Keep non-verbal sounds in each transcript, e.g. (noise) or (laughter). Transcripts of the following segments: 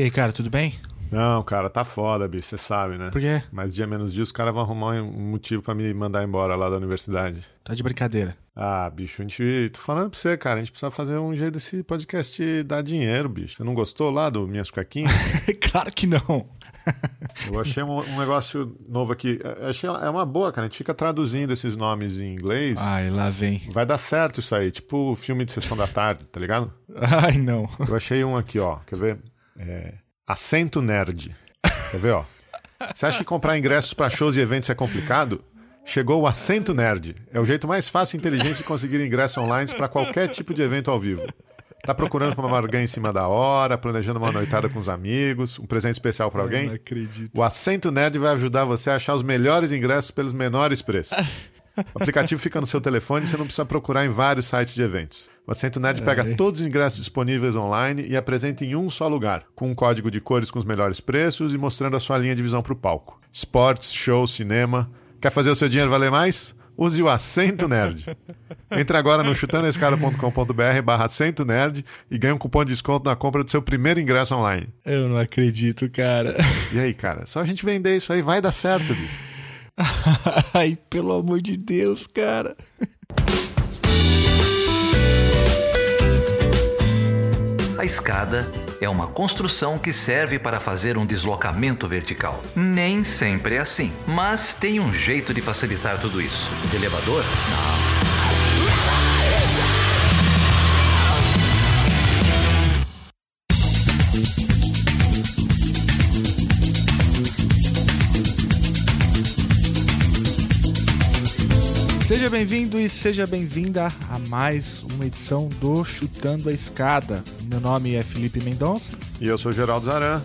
E aí, cara, tudo bem? Não, cara, tá foda, bicho, você sabe, né? Por quê? Mas dia menos dia os caras vão arrumar um motivo pra me mandar embora lá da universidade. Tá de brincadeira. Ah, bicho, a gente. Tô falando pra você, cara. A gente precisa fazer um jeito desse podcast dar dinheiro, bicho. Você não gostou lá do Minhas Cuequinhas? (laughs) claro que não. (laughs) Eu achei um, um negócio novo aqui. Eu achei é uma boa, cara. A gente fica traduzindo esses nomes em inglês. Ai, lá vem. Vai dar certo isso aí. Tipo filme de sessão da tarde, tá ligado? Ai, não. Eu achei um aqui, ó. Quer ver? É... Acento Nerd. Quer ver, ó? Você acha que comprar ingressos para shows e eventos é complicado? Chegou o Acento Nerd. É o jeito mais fácil e inteligente de conseguir ingressos online para qualquer tipo de evento ao vivo. Tá procurando uma barganha em cima da hora, planejando uma noitada com os amigos, um presente especial para alguém? não acredito. O Acento Nerd vai ajudar você a achar os melhores ingressos pelos menores preços. O aplicativo fica no seu telefone e você não precisa procurar em vários sites de eventos. O Acento Nerd pega Ai. todos os ingressos disponíveis online e apresenta em um só lugar, com um código de cores com os melhores preços e mostrando a sua linha de visão para o palco. Esportes, shows, cinema. Quer fazer o seu dinheiro valer mais? Use o Acento Nerd. Entre agora no chutandoescada.com.br barra Acento Nerd e ganhe um cupom de desconto na compra do seu primeiro ingresso online. Eu não acredito, cara. E aí, cara, só a gente vender isso aí vai dar certo, bicho. (laughs) Ai, pelo amor de Deus, cara. A escada é uma construção que serve para fazer um deslocamento vertical. Nem sempre é assim, mas tem um jeito de facilitar tudo isso. De elevador? Não. Seja bem-vindo e seja bem-vinda a mais uma edição do Chutando a Escada. Meu nome é Felipe Mendonça. E eu sou Geraldo Zaran.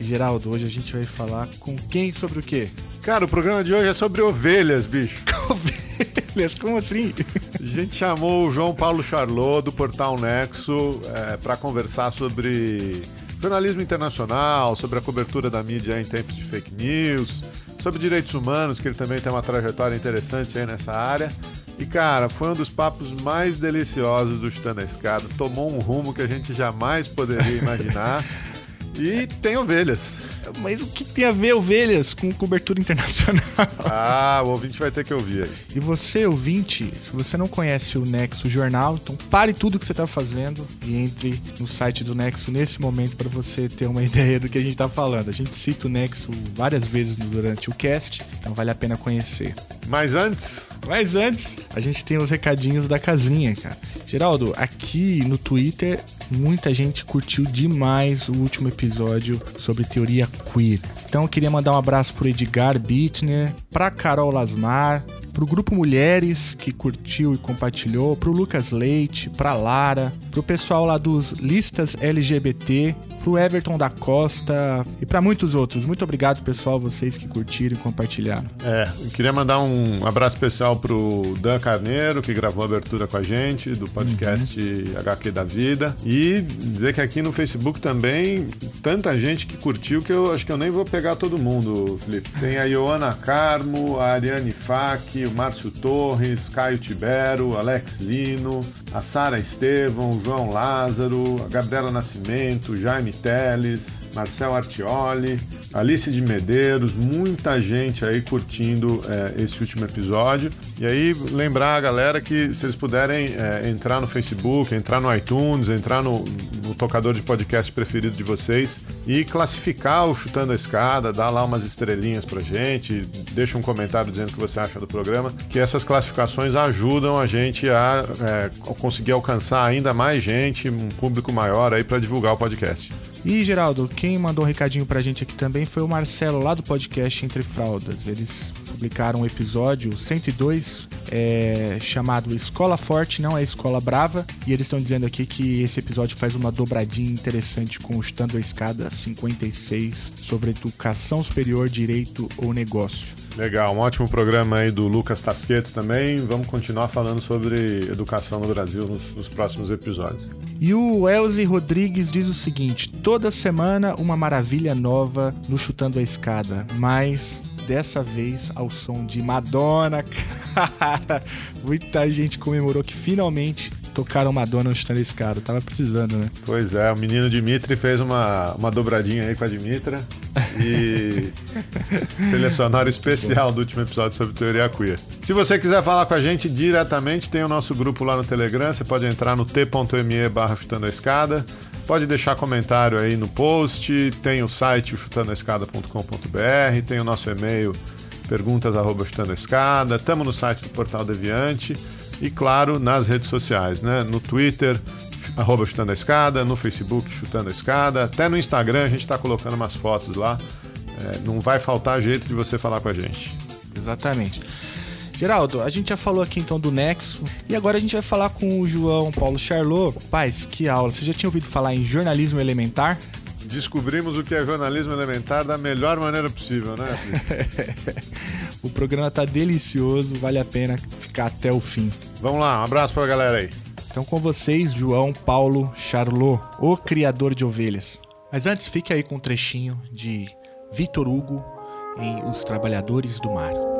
E, Geraldo, hoje a gente vai falar com quem sobre o quê? Cara, o programa de hoje é sobre ovelhas, bicho. (laughs) Ovelhas, como assim? A gente chamou o João Paulo Charlot do Portal Nexo é, para conversar sobre jornalismo internacional, sobre a cobertura da mídia em tempos de fake news, sobre direitos humanos, que ele também tem uma trajetória interessante aí nessa área. E, cara, foi um dos papos mais deliciosos do Chutando a Escada. Tomou um rumo que a gente jamais poderia (laughs) imaginar. E tem ovelhas. Mas o que tem a ver ovelhas com cobertura internacional? (laughs) Ah, o ouvinte vai ter que ouvir aí. E você, ouvinte, se você não conhece o Nexo Jornal, então pare tudo que você está fazendo e entre no site do Nexo nesse momento para você ter uma (laughs) ideia do que a gente está falando. A gente cita o Nexo várias vezes durante o cast, então vale a pena conhecer. Mas antes, Mas antes, a gente tem os recadinhos da casinha, cara. Geraldo, aqui no Twitter, muita gente curtiu demais o último episódio sobre teoria queer. Então eu queria mandar um abraço pro Edgar Bittner, pra Carol Lasmar, pro grupo Mulheres que curtiu e compartilhou, pro Lucas Leite, pra Lara, pro pessoal lá dos listas LGBT, pro Everton da Costa e pra muitos outros. Muito obrigado, pessoal, vocês que curtiram e compartilharam. É, eu queria mandar um abraço especial pro Dan Carneiro, que gravou a abertura com a gente do podcast HQ da Vida. E dizer que aqui no Facebook também, tanta gente que curtiu que eu acho que eu nem vou pegar todo mundo, Felipe. Tem a Ioana Carmo, a Ariane Fak, o Márcio Torres, Caio Tibero, Alex Lino, a Sara Estevão, o João Lázaro, a Gabriela Nascimento, o Jaime Teles, Marcel Artioli, Alice de Medeiros, muita gente aí curtindo é, esse último episódio. E aí, lembrar a galera que se eles puderem é, entrar no Facebook, entrar no iTunes, entrar no, no tocador de podcast preferido de vocês e classificar o Chutando a Escada, dar lá umas estrelinhas pra gente, deixa um comentário dizendo o que você acha do programa, que essas classificações ajudam a gente a é, conseguir alcançar ainda mais gente, um público maior aí para divulgar o podcast. E, Geraldo, quem mandou um recadinho pra gente aqui também foi o Marcelo, lá do podcast Entre Fraldas. Eles publicaram um episódio 102 é, chamado Escola Forte, não é Escola Brava. E eles estão dizendo aqui que esse episódio faz uma dobradinha interessante com o Estando a Escada 56 sobre educação superior, direito ou negócio. Legal, um ótimo programa aí do Lucas Tasqueto também. Vamos continuar falando sobre educação no Brasil nos, nos próximos episódios. E o Elze Rodrigues diz o seguinte: toda semana uma maravilha nova no Chutando a Escada, mas dessa vez ao som de Madonna. (laughs) Cara, muita gente comemorou que finalmente tocaram Madonna no chutando escada. Tava precisando, né? Pois é, o menino Dimitri fez uma, uma dobradinha aí com a Dimitra. E (laughs) trilha sonora especial do último episódio sobre teoria queer. Se você quiser falar com a gente diretamente, tem o nosso grupo lá no Telegram. Você pode entrar no t.me barra chutando a escada. Pode deixar comentário aí no post. Tem o site chutandoescada.com.br. Tem o nosso e-mail perguntas arroba chutando a escada. Estamos no site do Portal Deviante. E claro, nas redes sociais, né? No Twitter, arroba Chutando a Escada, no Facebook Chutando a Escada, até no Instagram a gente está colocando umas fotos lá. É, não vai faltar jeito de você falar com a gente. Exatamente. Geraldo, a gente já falou aqui então do Nexo e agora a gente vai falar com o João Paulo Charlot. Paz, que aula! Você já tinha ouvido falar em jornalismo elementar? Descobrimos o que é jornalismo elementar da melhor maneira possível, né? (laughs) o programa tá delicioso, vale a pena ficar até o fim. Vamos lá, um abraço pra galera aí. Então com vocês, João Paulo Charlot, o criador de ovelhas. Mas antes, fique aí com um trechinho de Vitor Hugo em Os Trabalhadores do Mar.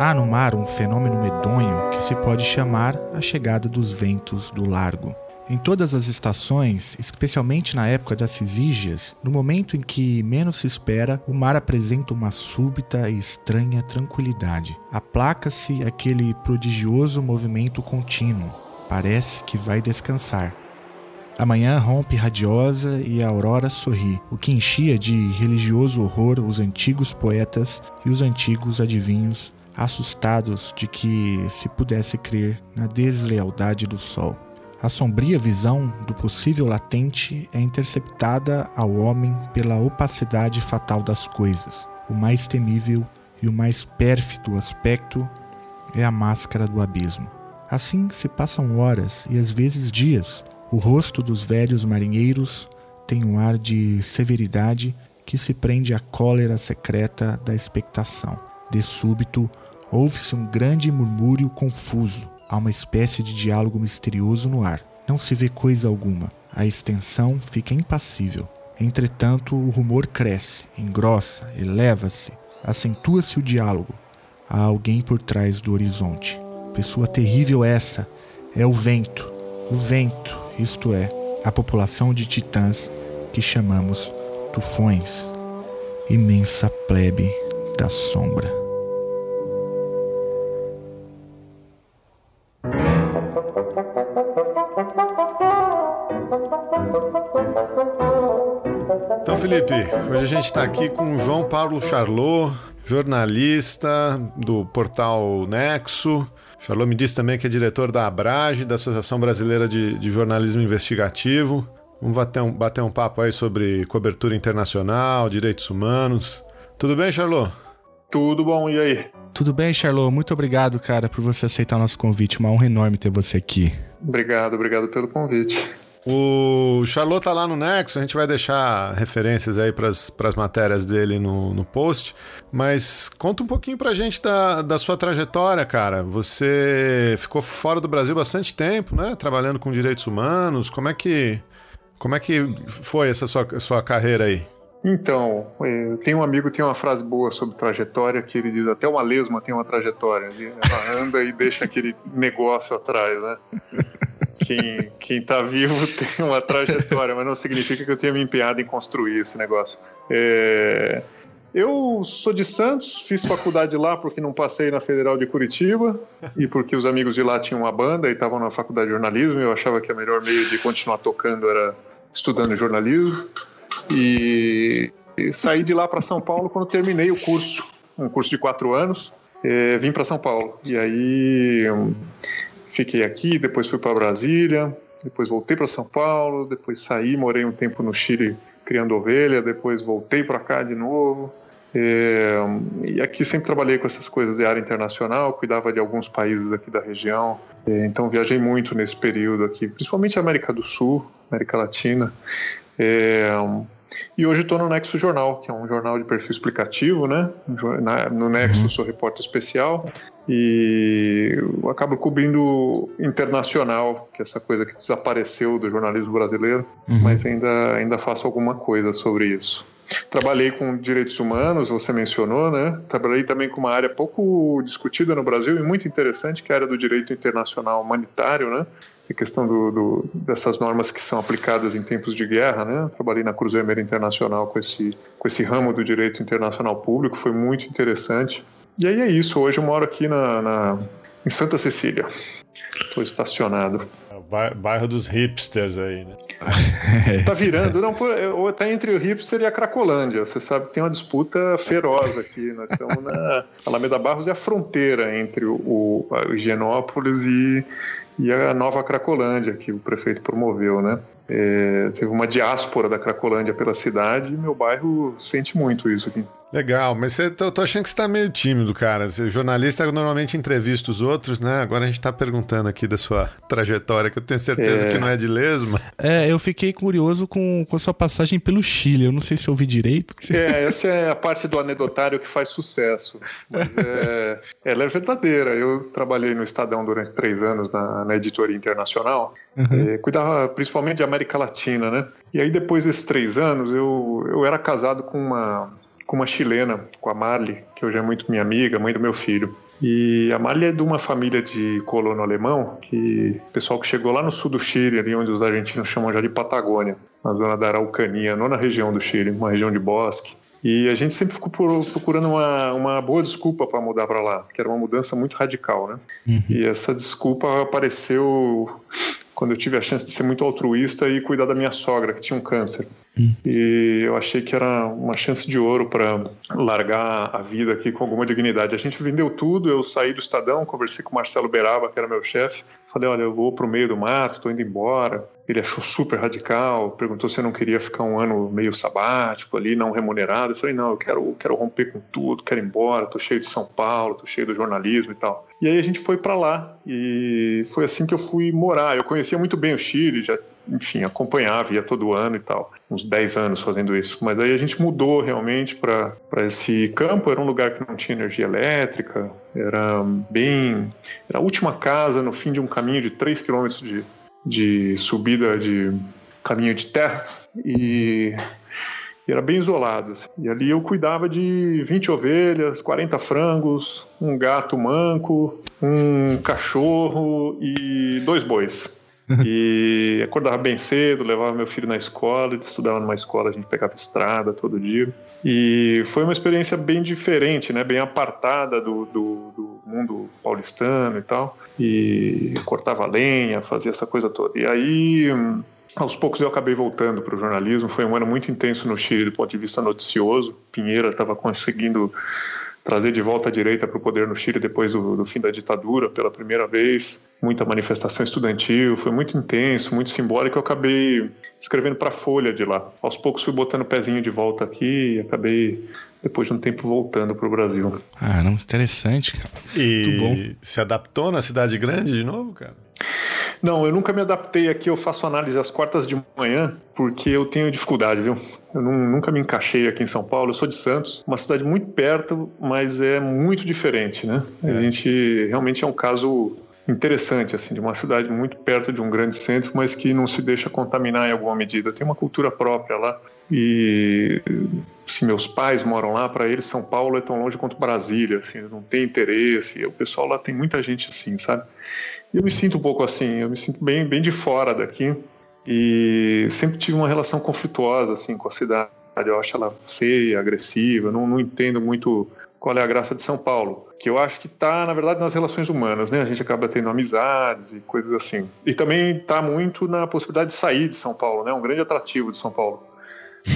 Há no mar um fenômeno medonho que se pode chamar a chegada dos ventos do largo. Em todas as estações, especialmente na época das cisígias, no momento em que menos se espera, o mar apresenta uma súbita e estranha tranquilidade. Aplaca-se aquele prodigioso movimento contínuo. Parece que vai descansar. A manhã rompe radiosa e a aurora sorri, o que enchia de religioso horror os antigos poetas e os antigos adivinhos assustados de que se pudesse crer na deslealdade do sol. A sombria visão do possível latente é interceptada ao homem pela opacidade fatal das coisas. O mais temível e o mais pérfido aspecto é a máscara do abismo. Assim se passam horas e às vezes dias. O rosto dos velhos marinheiros tem um ar de severidade que se prende à cólera secreta da expectação. De súbito, Ouve-se um grande murmúrio confuso. Há uma espécie de diálogo misterioso no ar. Não se vê coisa alguma. A extensão fica impassível. Entretanto, o rumor cresce, engrossa, eleva-se, acentua-se o diálogo. Há alguém por trás do horizonte. Pessoa terrível essa é o vento. O vento, isto é, a população de titãs que chamamos tufões. Imensa plebe da sombra. Felipe, hoje a gente está aqui com o João Paulo Charlot, jornalista do portal Nexo. Charlot me disse também que é diretor da Abrage, da Associação Brasileira de, de Jornalismo Investigativo. Vamos bater um, bater um papo aí sobre cobertura internacional, direitos humanos. Tudo bem, Charlot? Tudo bom, e aí? Tudo bem, Charlot? Muito obrigado, cara, por você aceitar o nosso convite. Uma honra enorme ter você aqui. Obrigado, obrigado pelo convite. O Charlot tá lá no Nexo, a gente vai deixar referências aí para as matérias dele no, no post, mas conta um pouquinho pra gente da, da sua trajetória, cara. Você ficou fora do Brasil bastante tempo, né? Trabalhando com direitos humanos. Como é que, como é que foi essa sua, sua carreira aí? Então, eu tenho um amigo que tem uma frase boa sobre trajetória que ele diz até uma lesma tem uma trajetória. Ela anda e deixa aquele negócio atrás, né? (laughs) quem, quem tá vivo (laughs) tem uma trajetória, mas não significa que eu tenha me empenhado em construir esse negócio. É... Eu sou de Santos, fiz faculdade lá porque não passei na Federal de Curitiba e porque os amigos de lá tinham uma banda e estavam na faculdade de jornalismo. E eu achava que o melhor meio de continuar tocando era estudando jornalismo. E, e saí de lá para São Paulo quando terminei o curso, um curso de quatro anos. É, vim para São Paulo. E aí fiquei aqui, depois fui para Brasília, depois voltei para São Paulo, depois saí, morei um tempo no Chile criando ovelha, depois voltei para cá de novo. É, e aqui sempre trabalhei com essas coisas de área internacional, cuidava de alguns países aqui da região. É, então viajei muito nesse período aqui, principalmente América do Sul, América Latina. É, e hoje estou no Nexo Jornal, que é um jornal de perfil explicativo, né? No Nexo uhum. sou repórter especial e acabo cobrindo internacional, que é essa coisa que desapareceu do jornalismo brasileiro, uhum. mas ainda, ainda faço alguma coisa sobre isso. Trabalhei com direitos humanos, você mencionou, né? Trabalhei também com uma área pouco discutida no Brasil e muito interessante, que é a área do direito internacional humanitário, né? A questão do, do, dessas normas que são aplicadas em tempos de guerra, né? trabalhei na Cruz Vermelha Internacional com esse, com esse ramo do direito internacional público, foi muito interessante. E aí é isso, hoje eu moro aqui na, na em Santa Cecília. Estou estacionado. Bairro dos hipsters aí, né? (laughs) tá virando, não, ou tá entre o hipster e a Cracolândia. Você sabe que tem uma disputa feroz aqui. Nós estamos na (laughs) Alameda Barros é a fronteira entre o, o, o Higienópolis e, e a nova Cracolândia que o prefeito promoveu, né? É, teve uma diáspora da Cracolândia pela cidade e meu bairro sente muito isso aqui. Legal, mas você, tô, tô achando que você tá meio tímido, cara. Você, jornalista normalmente entrevista os outros, né? Agora a gente tá perguntando aqui da sua trajetória, que eu tenho certeza é... que não é de lesma. É, eu fiquei curioso com, com a sua passagem pelo Chile. Eu não sei se eu ouvi direito. É, essa é a parte do anedotário que faz sucesso. Mas é, (laughs) ela é verdadeira. Eu trabalhei no Estadão durante três anos na, na editoria internacional. Uhum. cuidava principalmente de América Latina, né? E aí depois desses três anos eu, eu era casado com uma com uma chilena, com a Marli, que hoje é muito minha amiga, mãe do meu filho. E a Marli é de uma família de colono alemão, que pessoal que chegou lá no sul do Chile, ali onde os argentinos chamam já de Patagônia, na zona da Araucania, nona região do Chile, uma região de bosque. E a gente sempre ficou procurando uma, uma boa desculpa para mudar para lá, que era uma mudança muito radical, né? Uhum. E essa desculpa apareceu quando eu tive a chance de ser muito altruísta e cuidar da minha sogra, que tinha um câncer. Hum. E eu achei que era uma chance de ouro para largar a vida aqui com alguma dignidade. A gente vendeu tudo, eu saí do Estadão, conversei com o Marcelo Beraba, que era meu chefe. Falei, olha, eu vou para o meio do mato, estou indo embora. Ele achou super radical, perguntou se eu não queria ficar um ano meio sabático ali, não remunerado. Eu falei, não, eu quero, quero romper com tudo, quero ir embora, estou cheio de São Paulo, estou cheio do jornalismo e tal. E aí a gente foi para lá e foi assim que eu fui morar. Eu conhecia muito bem o Chile, já enfim, acompanhava, ia todo ano e tal. Uns 10 anos fazendo isso. Mas aí a gente mudou realmente para esse campo. Era um lugar que não tinha energia elétrica. Era bem. Era a última casa no fim de um caminho de 3 quilômetros de, de subida de caminho de terra. E era bem isolado. Assim. E ali eu cuidava de 20 ovelhas, 40 frangos, um gato manco, um cachorro e dois bois. (laughs) e acordava bem cedo, levava meu filho na escola, ele estudava numa escola, a gente pegava estrada todo dia. E foi uma experiência bem diferente, né? bem apartada do, do, do mundo paulistano e tal. E cortava lenha, fazia essa coisa toda. E aí aos poucos eu acabei voltando para o jornalismo. Foi um ano muito intenso no Chile do ponto de vista noticioso. Pinheira estava conseguindo trazer de volta a direita para o poder no Chile depois do, do, fim da ditadura pela primeira vez. Muita manifestação estudantil, foi muito intenso, muito simbólico. Eu acabei escrevendo para a Folha de lá. Aos poucos fui botando o pezinho de volta aqui e acabei, depois de um tempo, voltando para o Brasil. Ah, não, interessante, cara. E muito bom. se adaptou na cidade grande de novo, cara? Não, eu nunca me adaptei aqui, eu faço análise às quartas de manhã, porque eu tenho dificuldade, viu? Eu não, nunca me encaixei aqui em São Paulo, eu sou de Santos, uma cidade muito perto, mas é muito diferente, né? É. A gente realmente é um caso interessante, assim, de uma cidade muito perto de um grande centro, mas que não se deixa contaminar em alguma medida. Tem uma cultura própria lá e se meus pais moram lá, para eles São Paulo é tão longe quanto Brasília, assim, não tem interesse. O pessoal lá tem muita gente assim, sabe? Eu me sinto um pouco assim, eu me sinto bem, bem de fora daqui e sempre tive uma relação conflituosa assim com a cidade. Eu acho ela feia, agressiva, não, não entendo muito qual é a graça de São Paulo, que eu acho que está, na verdade, nas relações humanas, né? A gente acaba tendo amizades e coisas assim. E também está muito na possibilidade de sair de São Paulo, né? Um grande atrativo de São Paulo.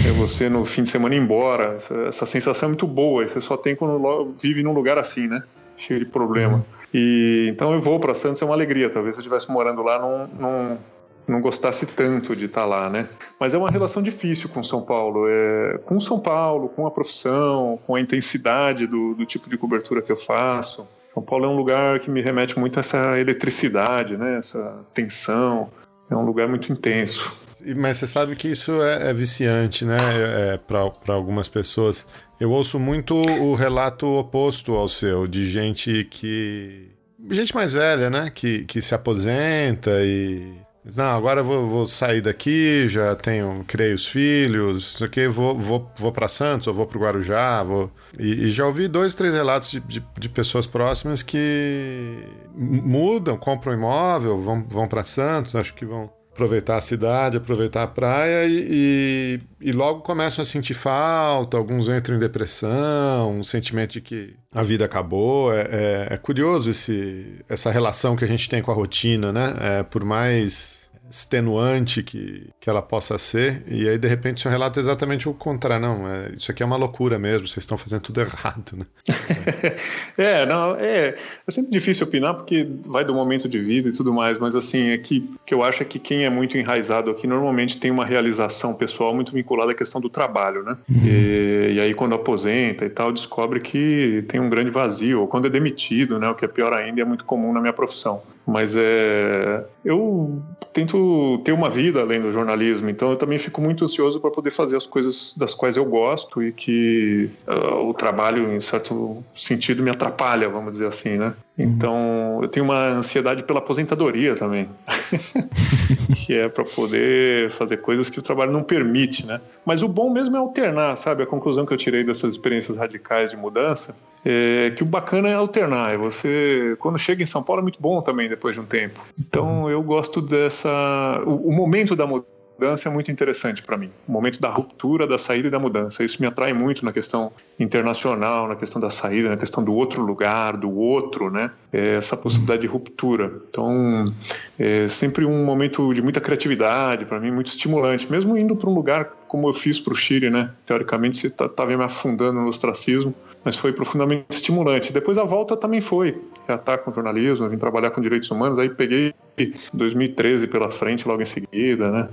É você no fim de semana ir embora, essa, essa sensação é muito boa, você só tem quando vive num lugar assim, né? Cheio de problema. E então eu vou para Santos é uma alegria. Talvez se eu estivesse morando lá não, não, não gostasse tanto de estar tá lá, né? Mas é uma relação difícil com São Paulo. É, com São Paulo, com a profissão, com a intensidade do, do tipo de cobertura que eu faço. São Paulo é um lugar que me remete muito a essa eletricidade, né? Essa tensão. É um lugar muito intenso. Mas você sabe que isso é, é viciante, né? É, é para algumas pessoas. Eu ouço muito o relato oposto ao seu, de gente que. gente mais velha, né? Que, que se aposenta e Não, agora vou, vou sair daqui, já tenho, criei os filhos, isso aqui, vou, vou, vou para Santos, ou vou para o Guarujá, vou... E, e, já ouvi dois, três relatos de, de, de, pessoas próximas que mudam, compram imóvel, vão, vão para Santos, acho que vão aproveitar a cidade, aproveitar a praia e, e, e, logo começam a sentir falta, alguns entram em depressão, um sentimento de que a vida acabou. É, é, é curioso esse, essa relação que a gente tem com a rotina, né? É, por mais extenuante que, que ela possa ser, e aí de repente seu relato é exatamente o contrário. Não, é, isso aqui é uma loucura mesmo, vocês estão fazendo tudo errado, né? (laughs) é, não, é, é sempre difícil opinar porque vai do momento de vida e tudo mais, mas assim, é que, que eu acho é que quem é muito enraizado aqui normalmente tem uma realização pessoal muito vinculada à questão do trabalho, né? Uhum. E, e aí quando aposenta e tal, descobre que tem um grande vazio, ou quando é demitido, né? O que é pior ainda, é muito comum na minha profissão. Mas é, eu tento ter uma vida além do jornalismo, então eu também fico muito ansioso para poder fazer as coisas das quais eu gosto e que uh, o trabalho, em certo sentido, me atrapalha, vamos dizer assim, né? Então eu tenho uma ansiedade pela aposentadoria também, (laughs) que é para poder fazer coisas que o trabalho não permite, né? Mas o bom mesmo é alternar, sabe? A conclusão que eu tirei dessas experiências radicais de mudança é, que o bacana é alternar. É você, quando chega em São Paulo, é muito bom também depois de um tempo. Então eu gosto dessa. O, o momento da mudança é muito interessante para mim. O momento da ruptura, da saída e da mudança. Isso me atrai muito na questão internacional, na questão da saída, na questão do outro lugar, do outro, né? É essa possibilidade de ruptura. Então, é sempre um momento de muita criatividade para mim, muito estimulante. Mesmo indo para um lugar como eu fiz para o Chile, né? Teoricamente, você estava tá, me afundando no ostracismo mas foi profundamente estimulante. Depois a volta também foi. Já tá com jornalismo, vim trabalhar com direitos humanos, aí peguei 2013 pela frente logo em seguida, né?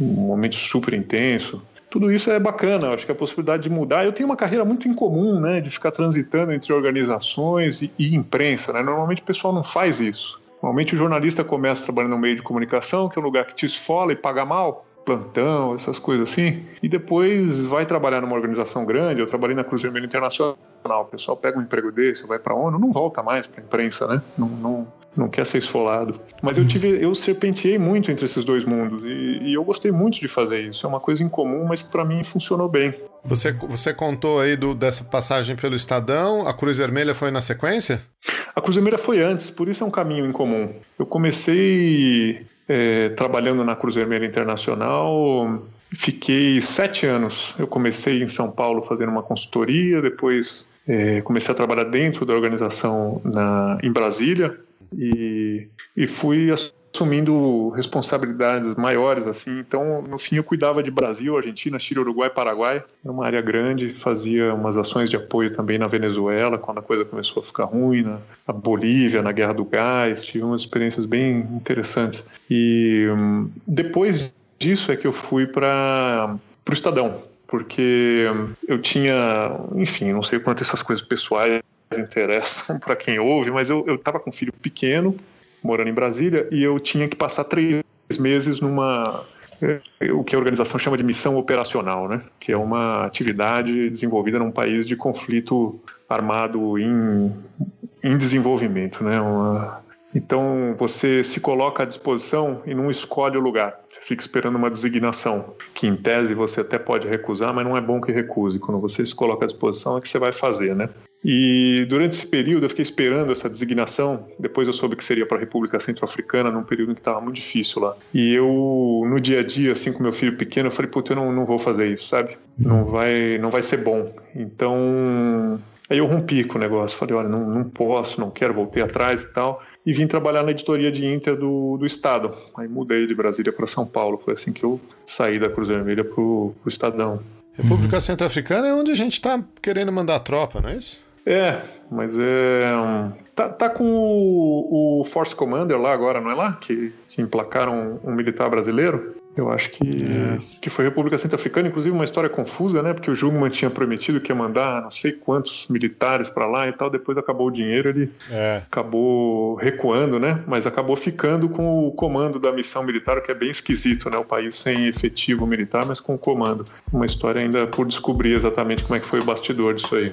Um momento super intenso. Tudo isso é bacana, acho que a possibilidade de mudar. Eu tenho uma carreira muito incomum, né, de ficar transitando entre organizações e, e imprensa, né? Normalmente o pessoal não faz isso. Normalmente o jornalista começa trabalhando no meio de comunicação, que é um lugar que te esfola e paga mal, plantão, essas coisas assim, e depois vai trabalhar numa organização grande. Eu trabalhei na Cruz Vermelha Internacional. O pessoal pega um emprego desse, vai para ONU, não volta mais para a imprensa, né? Não, não, não quer ser esfolado. Mas eu tive, eu serpenteei muito entre esses dois mundos e, e eu gostei muito de fazer isso. É uma coisa incomum, mas que para mim funcionou bem. Você, você contou aí do, dessa passagem pelo Estadão, a Cruz Vermelha foi na sequência? A Cruz Vermelha foi antes, por isso é um caminho incomum. Eu comecei é, trabalhando na Cruz Vermelha Internacional. Fiquei sete anos. Eu comecei em São Paulo fazendo uma consultoria, depois é, comecei a trabalhar dentro da organização na, em Brasília e, e fui assumindo responsabilidades maiores assim. Então, no fim, eu cuidava de Brasil, Argentina, Chile, Uruguai, Paraguai. É uma área grande. Fazia umas ações de apoio também na Venezuela, quando a coisa começou a ficar ruim, na, Bolívia, na Guerra do Gás. Tive umas experiências bem interessantes. E hum, depois disso é que eu fui para o Estadão, porque eu tinha, enfim, não sei quanto essas coisas pessoais interessam (laughs) para quem ouve, mas eu estava com um filho pequeno morando em Brasília, e eu tinha que passar três meses numa é, o que a organização chama de missão operacional, né? que é uma atividade desenvolvida num país de conflito armado em, em desenvolvimento. Né? Uma... Então você se coloca à disposição e não escolhe o lugar. Você fica esperando uma designação, que em tese você até pode recusar, mas não é bom que recuse. Quando você se coloca à disposição é que você vai fazer, né? E durante esse período eu fiquei esperando essa designação. Depois eu soube que seria para a República Centro-Africana, num período que estava muito difícil lá. E eu, no dia a dia, assim, com meu filho pequeno, eu falei, puta, eu não, não vou fazer isso, sabe? Não vai, não vai ser bom. Então, aí eu rompi com o negócio. Falei, olha, não, não posso, não quero, voltei atrás e tal. E vim trabalhar na editoria de Inter do, do Estado. Aí mudei de Brasília para São Paulo. Foi assim que eu saí da Cruz Vermelha para o Estadão. República Centro-Africana é onde a gente está querendo mandar tropa, não é isso? É, mas é. Tá, tá com o, o, Force Commander lá agora, não é lá? Que, que emplacaram um, um militar brasileiro. Eu acho que, é. que foi República Centro-Africana, inclusive uma história confusa, né? Porque o Jungmann tinha prometido que ia mandar não sei quantos militares para lá e tal, depois acabou o dinheiro, ele é. acabou recuando, né? Mas acabou ficando com o comando da missão militar, que é bem esquisito, né? O país sem efetivo militar, mas com o comando. Uma história ainda por descobrir exatamente como é que foi o bastidor disso aí.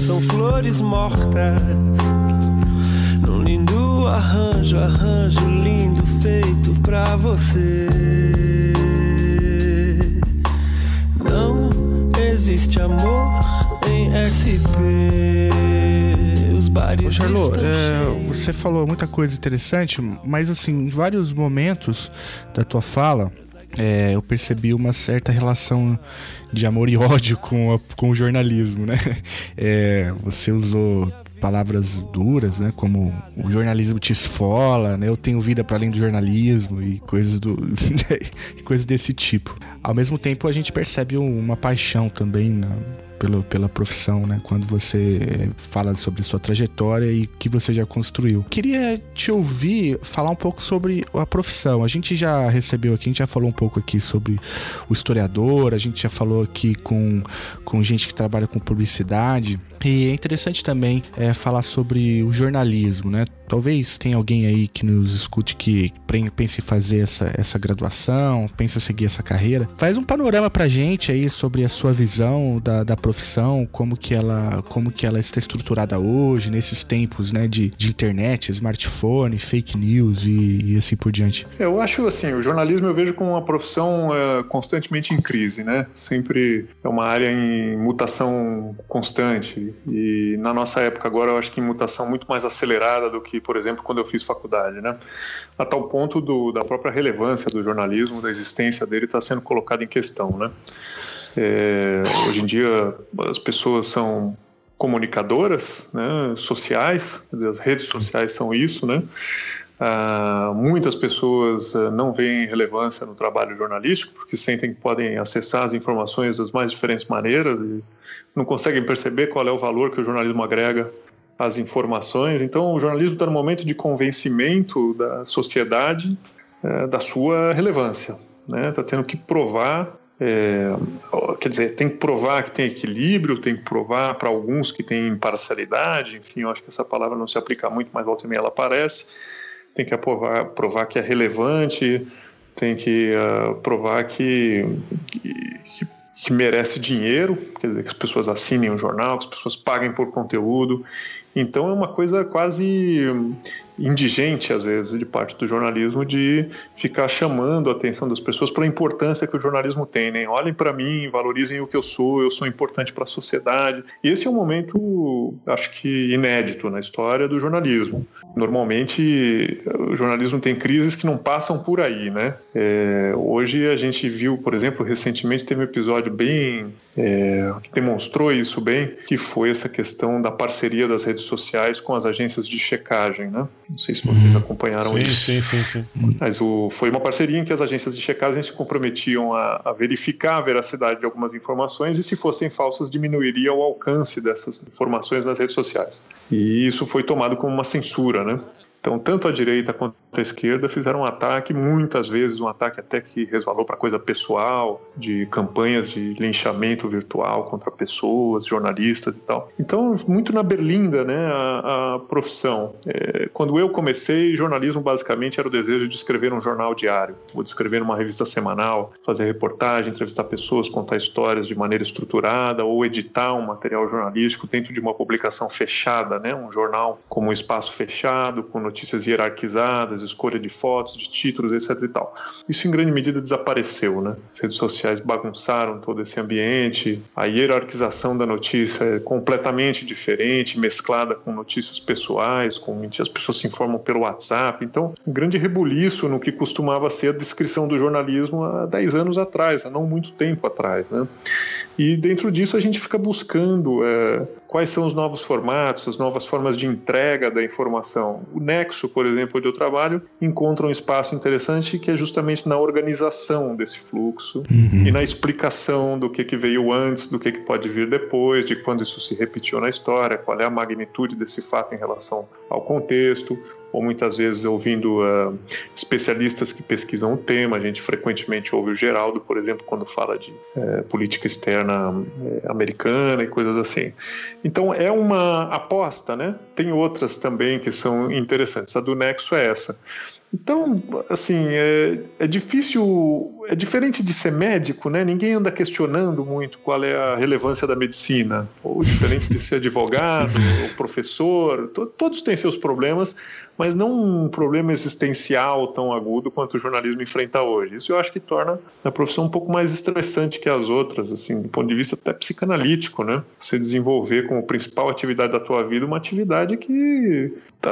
São flores mortas num lindo arranjo, arranjo lindo feito pra você. Não existe amor em SP. Os bares Ô, Charlot, é, você falou muita coisa interessante, mas assim, em vários momentos da tua fala, é, eu percebi uma certa relação de amor e ódio com, a- com o jornalismo, né? (laughs) É, você usou palavras duras, né? Como o jornalismo te esfola, né? Eu tenho vida para além do jornalismo e coisas do (laughs) coisas desse tipo. Ao mesmo tempo, a gente percebe um- uma paixão também na, pela, pela profissão, né? Quando você fala sobre sua trajetória e que você já construiu. Queria te ouvir falar um pouco sobre a profissão. A gente já recebeu aqui, a gente já falou um pouco aqui sobre o historiador, a gente já falou aqui com, com gente que trabalha com publicidade. E é interessante também eh, falar sobre o jornalismo, né? Talvez tenha alguém aí que nos escute que pense em fazer essa, essa graduação, pense em seguir essa carreira. Faz um panorama pra gente aí sobre a sua visão da, da profissão, como que, ela, como que ela está estruturada hoje, nesses tempos né, de, de internet, smartphone, fake news e, e assim por diante. Eu acho assim, o jornalismo eu vejo como uma profissão é, constantemente em crise, né? Sempre é uma área em mutação constante e na nossa época agora eu acho que em mutação muito mais acelerada do que, por exemplo, quando eu fiz faculdade, né? A tal ponto do, da própria relevância do jornalismo, da existência dele está sendo colocada em questão, né? É, hoje em dia as pessoas são comunicadoras, né, sociais, as redes sociais são isso, né? Ah, muitas pessoas ah, não veem relevância no trabalho jornalístico porque sentem que podem acessar as informações das mais diferentes maneiras e não conseguem perceber qual é o valor que o jornalismo agrega às informações. Então, o jornalismo está no momento de convencimento da sociedade eh, da sua relevância. Está tendo que provar é, quer dizer, tem que provar que tem equilíbrio, tem que provar para alguns que tem imparcialidade, enfim, eu acho que essa palavra não se aplica muito, mas volta e meia ela aparece. Tem que provar, provar que é relevante, tem que uh, provar que, que, que, merece dinheiro, quer dizer, que as pessoas assinem o um jornal, que as pessoas paguem por conteúdo. Então é uma coisa quase indigente, às vezes, de parte do jornalismo de ficar chamando a atenção das pessoas para a importância que o jornalismo tem. Né? Olhem para mim, valorizem o que eu sou, eu sou importante para a sociedade. E esse é um momento, acho que, inédito na história do jornalismo. Normalmente, o jornalismo tem crises que não passam por aí. Né? É, hoje a gente viu, por exemplo, recentemente teve um episódio bem. É, que demonstrou isso bem, que foi essa questão da parceria das redes sociais com as agências de checagem. Né? Não sei se vocês acompanharam sim, isso. Sim, sim, sim. Mas o, foi uma parceria em que as agências de checagem se comprometiam a, a, verificar a veracidade de algumas informações e, se fossem falsas, diminuiria o alcance dessas informações nas redes sociais. E isso foi tomado como uma censura, né? Então, tanto a direita quanto a esquerda fizeram um ataque, muitas vezes um ataque até que resvalou para coisa pessoal, de campanhas de linchamento virtual contra pessoas, jornalistas e tal. Então, muito na berlinda, né, a, a profissão. É, quando eu comecei, jornalismo basicamente era o desejo de escrever um jornal diário, ou de escrever uma revista semanal, fazer reportagem, entrevistar pessoas, contar histórias de maneira estruturada, ou editar um material jornalístico dentro de uma publicação fechada, né, um jornal como um espaço fechado, com notícias hierarquizadas, escolha de fotos, de títulos, etc. E tal. Isso em grande medida desapareceu, né? As redes sociais bagunçaram todo esse ambiente, a hierarquização da notícia é completamente diferente, mesclada com notícias pessoais, com as pessoas se informam pelo WhatsApp. Então, um grande rebuliço no que costumava ser a descrição do jornalismo há 10 anos atrás, há não muito tempo atrás, né? E dentro disso a gente fica buscando é, quais são os novos formatos, as novas formas de entrega da informação. O Nexo, por exemplo, onde eu trabalho, encontra um espaço interessante que é justamente na organização desse fluxo uhum. e na explicação do que, que veio antes, do que, que pode vir depois, de quando isso se repetiu na história, qual é a magnitude desse fato em relação ao contexto, ou muitas vezes ouvindo uh, especialistas que pesquisam o tema. A gente frequentemente ouve o Geraldo, por exemplo, quando fala de uh, política externa uh, americana e coisas assim. Então é uma aposta, né? Tem outras também que são interessantes. A do Nexo é essa. Então, assim, é, é, difícil, é diferente de ser médico, né? Ninguém anda questionando muito qual é a relevância da medicina, ou diferente de ser advogado, (laughs) ou professor, to, todos têm seus problemas, mas não um problema existencial tão agudo quanto o jornalismo enfrenta hoje. Isso eu acho que torna a profissão um pouco mais estressante que as outras, assim, do ponto de vista até psicanalítico, né? Você desenvolver como principal atividade da tua vida uma atividade que está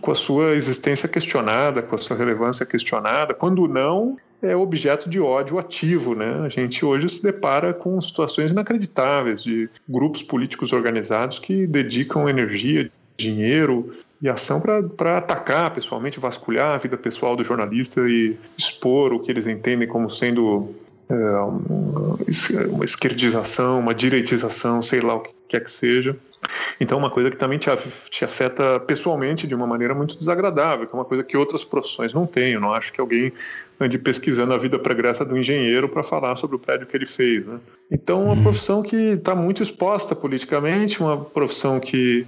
com a sua existência questionada, com a sua relevância questionada, quando não é objeto de ódio ativo, né? A gente hoje se depara com situações inacreditáveis de grupos políticos organizados que dedicam energia, dinheiro, e ação para atacar pessoalmente, vasculhar a vida pessoal do jornalista e expor o que eles entendem como sendo é, uma esquerdização, uma direitização, sei lá o que quer que seja. Então, uma coisa que também te, te afeta pessoalmente de uma maneira muito desagradável, que é uma coisa que outras profissões não têm. Eu não acho que alguém ande pesquisando a vida pregressa do engenheiro para falar sobre o prédio que ele fez. Né? Então, uma uhum. profissão que está muito exposta politicamente, uma profissão que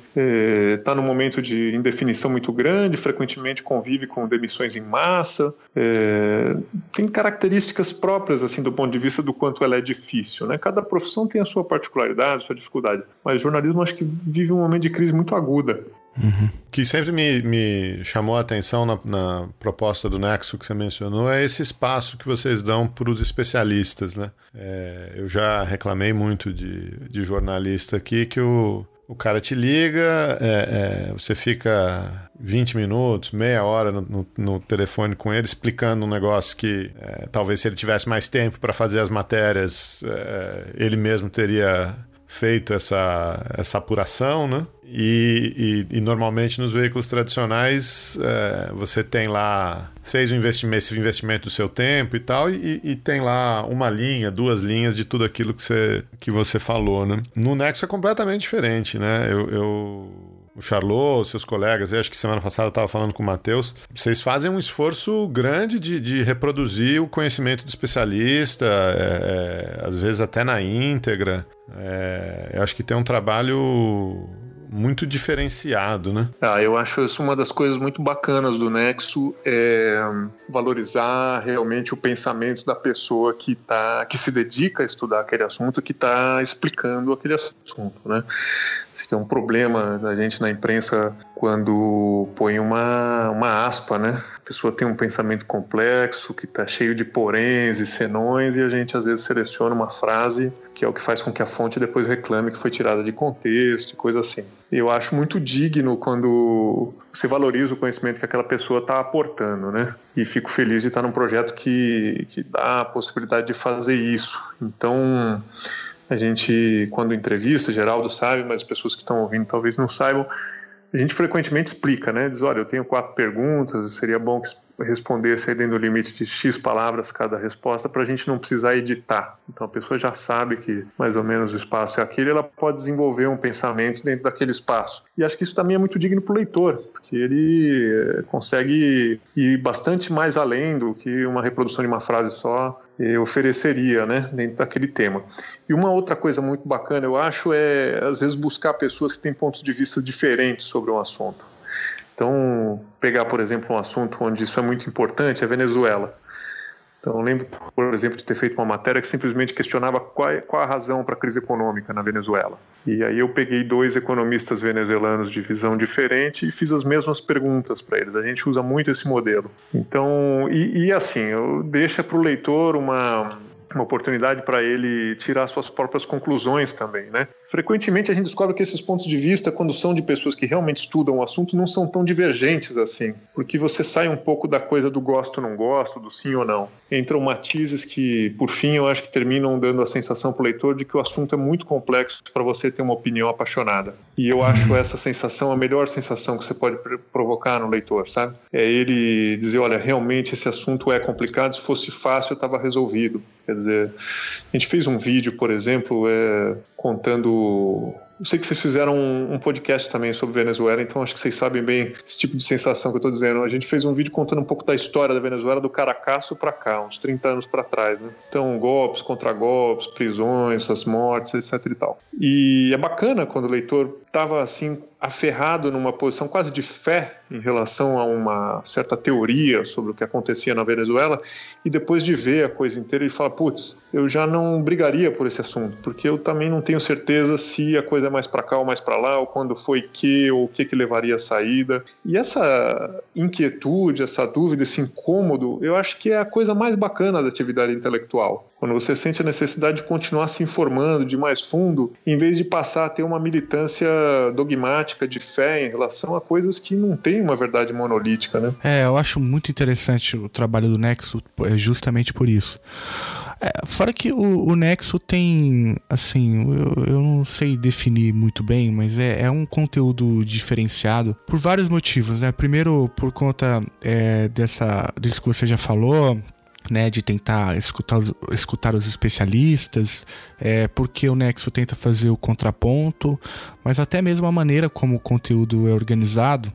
está é, num momento de indefinição muito grande, frequentemente convive com demissões em massa, é, tem características próprias assim do ponto de vista do quanto ela é difícil. Né? Cada profissão tem a sua particularidade, a sua dificuldade, mas jornalismo acho que vive um momento de crise muito aguda. Uhum. O que sempre me, me chamou a atenção na, na, proposta do Nexo que você mencionou é esse espaço que vocês dão para os especialistas. Né? É, eu já reclamei muito de, de jornalista aqui que o, o cara te liga, é, é, você fica 20 minutos, meia hora no, no, no, telefone com ele, explicando um negócio que é, talvez se ele tivesse mais tempo para fazer as matérias, é, ele mesmo teria feito essa, essa apuração, né? E, e, e normalmente nos veículos tradicionais é, você tem lá, fez investimento, esse investimento do seu tempo e tal, e, e, tem lá uma linha, duas linhas de tudo aquilo que você, que você falou, né? No Nexo é completamente diferente, né? eu, eu o Charlot, seus colegas, acho que semana passada eu estava falando com o Matheus, vocês fazem um esforço grande de, de reproduzir o conhecimento do especialista, é, é, às vezes até na íntegra. É, eu acho que tem um trabalho muito diferenciado, né? Ah, eu acho isso uma das coisas muito bacanas do Nexo é valorizar realmente o pensamento da pessoa que tá, que se dedica a estudar aquele assunto, que está explicando aquele assunto, né? Que é um problema da gente na imprensa quando põe uma, uma aspa, né? A pessoa tem um pensamento complexo, que está cheio de poréns e senões, e a gente às vezes seleciona uma frase que é o que faz com que a fonte depois reclame que foi tirada de contexto e coisa assim. Eu acho muito digno quando você valoriza o conhecimento que aquela pessoa está aportando, né? E fico feliz de estar num projeto que, que dá a possibilidade de fazer isso. Então, a gente, quando entrevista, Geraldo sabe, mas as pessoas que estão ouvindo talvez não saibam, a gente frequentemente explica, né? Diz, olha, eu tenho quatro perguntas, seria bom que respondesse aí dentro do limite de X palavras cada resposta para a gente não precisar editar. Então a pessoa já sabe que mais ou menos o espaço é aquele, ela pode desenvolver um pensamento dentro daquele espaço. E acho que isso também é muito digno para o leitor, porque ele eh, consegue ir bastante mais além do que uma reprodução de uma frase só ofereceria, né, dentro daquele tema. E uma outra coisa muito bacana, eu acho, é às vezes buscar pessoas que têm pontos de vista diferentes sobre um assunto. Então, pegar, por exemplo, um assunto onde isso é muito importante, é Venezuela. Então, eu lembro, por exemplo, de ter feito uma matéria que simplesmente questionava qual, é, qual a razão para a crise econômica na Venezuela. E aí eu peguei dois economistas venezuelanos de visão diferente e fiz as mesmas perguntas para eles. A gente usa muito esse modelo. Então, e, e assim, deixa para o leitor uma, uma oportunidade para ele tirar suas próprias conclusões também, né? Frequentemente a gente descobre que esses pontos de vista, quando são de pessoas que realmente estudam o assunto, não são tão divergentes assim, porque você sai um pouco da coisa do gosto ou não gosto, do sim ou não. Entram matizes que, por fim, eu acho que terminam dando a sensação para o leitor de que o assunto é muito complexo para você ter uma opinião apaixonada. E eu acho essa sensação a melhor sensação que você pode provocar no leitor, sabe? É ele dizer, olha, realmente esse assunto é complicado, se fosse fácil eu estava resolvido. Quer dizer, a gente fez um vídeo, por exemplo, é, contando Eu sei que vocês fizeram um, podcast também sobre Venezuela, então acho que vocês sabem bem esse tipo de sensação que eu estou dizendo. A gente fez um vídeo contando um pouco da história da Venezuela, do Caracasso para cá, uns 30 anos para trás, né? Então, golpes, contra-golpes, prisões, as mortes, etc e tal. E é bacana quando o leitor estava assim aferrado numa posição quase de fé em relação a uma certa teoria sobre o que acontecia na Venezuela e depois de ver a coisa inteira ele fala putz eu já não brigaria por esse assunto porque eu também não tenho certeza se a coisa é mais para cá ou mais para lá ou quando foi que ou o que que levaria a saída. E essa inquietude essa dúvida esse incômodo eu acho que é a coisa mais bacana da atividade intelectual quando você sente a necessidade de continuar se informando de mais fundo em vez de passar a ter uma militância dogmática de fé em relação a coisas que não têm uma verdade monolítica, né? É, eu acho muito interessante o trabalho do Nexo é justamente por isso. É, fora que o, o, Nexo tem, assim, eu, eu, não sei definir muito bem, mas é, é, um conteúdo diferenciado por vários motivos, né? Primeiro, por conta é, dessa, disso que você já falou, né, de tentar escutar, escutar os especialistas, é, porque o Nexo tenta fazer o contraponto, mas até mesmo a maneira como o conteúdo é organizado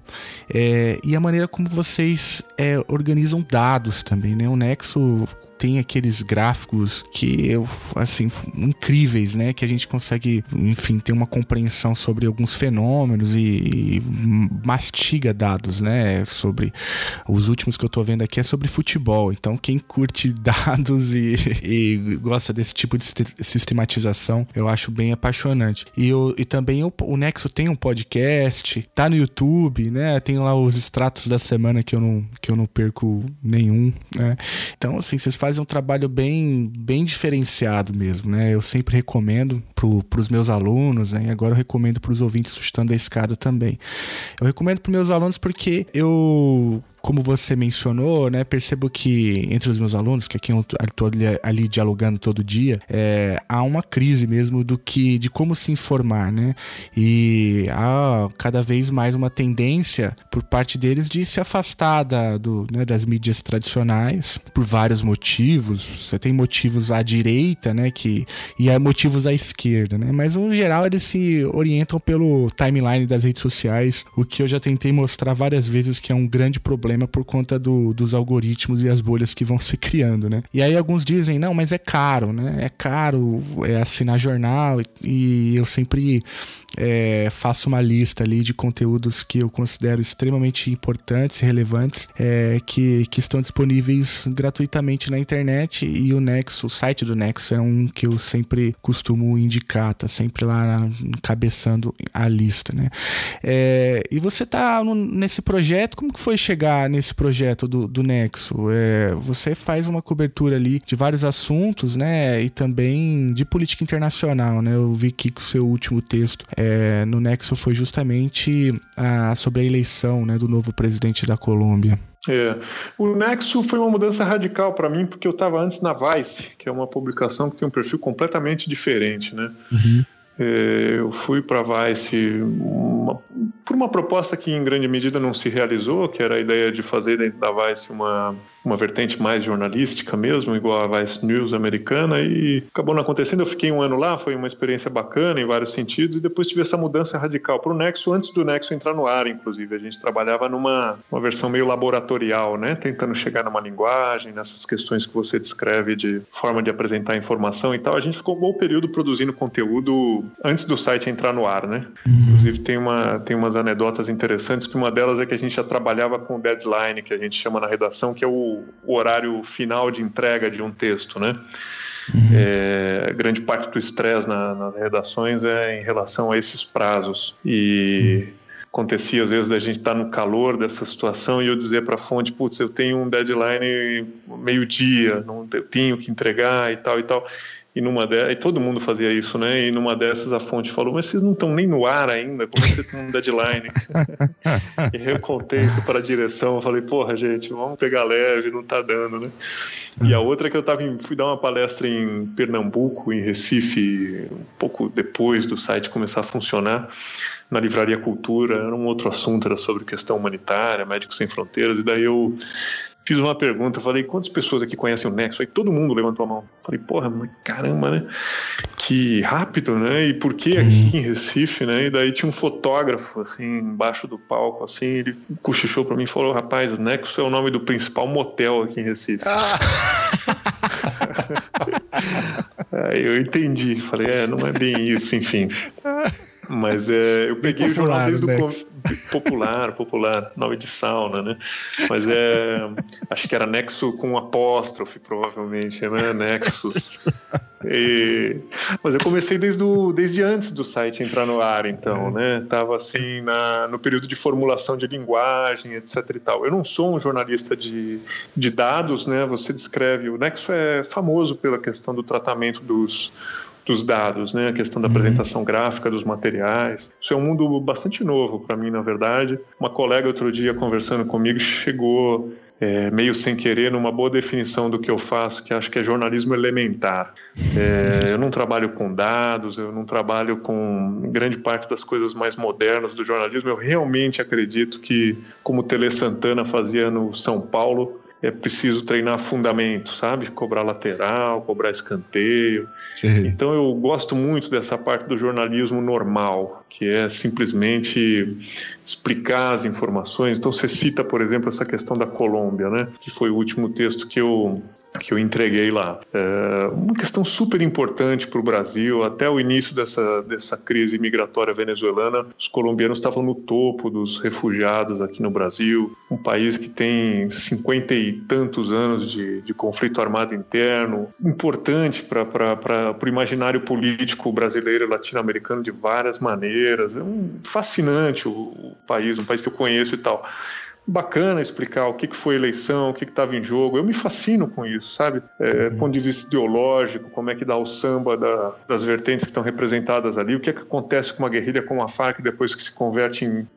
é, e a maneira como vocês é, organizam dados também. Né? O Nexo tem aqueles gráficos que eu assim incríveis, né, que a gente consegue, enfim, ter uma compreensão sobre alguns fenômenos e, e mastiga dados, né, sobre os últimos que eu tô vendo aqui é sobre futebol. Então, quem curte (laughs) dados e, e gosta desse tipo de sistematização, eu acho bem apaixonante. E, eu, e também o, o Nexo tem um podcast, tá no YouTube, né? Tem lá os extratos da semana que eu não, que eu não perco nenhum, né? Então, assim, vocês fazem um trabalho bem, bem diferenciado mesmo, né? Eu sempre recomendo para os meus alunos, né? E agora eu recomendo para os ouvintes sustando a escada também. Eu recomendo para meus alunos porque eu como você mencionou, né, percebo que entre os meus alunos, que aqui eu estou ali, ali, dialogando todo dia, é, há uma crise mesmo do que de como se informar, né? E há cada vez mais uma tendência por parte deles de se afastar da, do, né, das mídias tradicionais por vários motivos. Você tem motivos à direita, né, que e há motivos à esquerda, né? Mas no geral eles se orientam pelo timeline das redes sociais, o que eu já tentei mostrar várias vezes que é um grande problema problema por conta do, dos algoritmos e as bolhas que vão (laughs) se criando, né? E aí alguns dizem, não, mas é caro, né? É caro é assinar jornal e, e eu sempre é, faço uma lista ali de conteúdos que eu considero extremamente importantes relevantes é, que, que estão disponíveis gratuitamente na internet e o Nexo, o site do Nexo é um que eu sempre costumo indicar, tá sempre lá encabeçando a lista, né? É, e você tá no, nesse projeto, como que foi chegar nesse projeto do, do Nexo? É, você faz uma cobertura ali de vários assuntos, né? E também de política internacional, né? Eu vi que o seu último texto é é, no Nexo foi justamente a, sobre a eleição né, do novo presidente da Colômbia. É. O Nexo foi uma mudança radical para mim, porque eu estava antes na Vice, que é uma publicação que tem um perfil completamente diferente, né? Uhum. É, eu fui para Vice uma, por uma proposta que em grande medida não se realizou, que era a ideia de fazer dentro da Vice uma, uma vertente mais jornalística mesmo, igual a Vice News americana, e acabou não acontecendo. Eu fiquei um ano lá, foi uma experiência bacana em vários sentidos, e depois tive essa mudança radical para o Nexo, antes do Nexo entrar no ar, inclusive. A gente trabalhava numa uma versão meio laboratorial, né? tentando chegar numa linguagem, nessas questões que você descreve de forma de apresentar informação e tal. A gente ficou um bom período produzindo conteúdo antes do site entrar no ar, né? Uhum. Inclusive tem, uma, tem umas anedotas interessantes, que uma delas é que a gente já trabalhava com deadline, que a gente chama na redação, que é o o, horário final de entrega de um texto, né? Uhum. É, grande parte do estresse na, nas redações é em relação a esses prazos. E uhum. acontecia às vezes da gente estar tá no calor dessa situação e eu dizer para a fonte: putz, eu tenho um deadline meio-dia, não tenho que entregar e tal e tal. E numa de... e todo mundo fazia isso, né? E numa dessas a fonte falou: Mas vocês não estão nem no ar ainda, como é que vocês estão no deadline? (laughs) e eu contei isso para a direção. Eu falei: Porra, gente, vamos pegar leve, não tá dando, né? E a outra é que eu tava em... fui dar uma palestra em Pernambuco, em Recife, um pouco depois do site começar a funcionar, na Livraria Cultura. Era um outro assunto, era sobre questão humanitária, Médicos Sem Fronteiras. E daí eu fiz uma pergunta, falei, quantas pessoas aqui conhecem o Nexo? Aí todo mundo levantou a mão. Falei, porra, caramba, né? Que rápido, né? E por que aqui uhum. em Recife, né? E daí tinha um fotógrafo, assim, embaixo do palco, assim, ele cochichou para mim e falou, rapaz, Nexo é o nome do principal motel aqui em Recife. Ah. (laughs) Aí eu entendi, falei, é, não é bem isso, enfim. (laughs) Mas é, eu peguei popular, o jornal desde né? o popular, popular, nome de sauna, né? Mas é, acho que era Nexo com apóstrofe, provavelmente, né? Nexus. E, mas eu comecei desde, o, desde antes do site entrar no ar, então, né? Tava assim na, no período de formulação de linguagem, etc e tal. Eu não sou um jornalista de, de dados, né? Você descreve, o Nexo é famoso pela questão do tratamento dos dos dados, né? A questão da uhum. apresentação gráfica dos materiais. Isso é um mundo bastante novo para mim, na verdade. Uma colega outro dia conversando comigo (laughs) chegou é, meio sem querer numa boa definição do que eu faço, que acho que é jornalismo elementar. É, eu não trabalho com dados, eu não trabalho com grande parte das coisas mais modernas do jornalismo. Eu realmente acredito que, como Tele Santana fazia no São Paulo, é preciso treinar fundamento, sabe? Cobrar lateral, cobrar escanteio. Sim. Então eu gosto muito dessa parte do jornalismo normal, que é simplesmente explicar as informações. Então você cita, por exemplo, essa questão da Colômbia, né? Que foi o último texto que eu que eu entreguei lá. É uma questão super importante para o Brasil. Até o início dessa, dessa crise migratória venezuelana, os colombianos estavam no topo dos refugiados aqui no Brasil. Um país que tem cinquenta e tantos anos de, de conflito armado interno, importante para o imaginário político brasileiro e latino-americano de várias maneiras. É um, fascinante o, país, um país que eu conheço e tal bacana explicar o que, que foi eleição, o que estava em jogo. Eu me fascino com isso, sabe? É, uhum. Ponto de vista ideológico, como é que dá o samba da, das vertentes que estão representadas ali, o que, é que acontece com uma guerrilha como a FARC depois que se converte em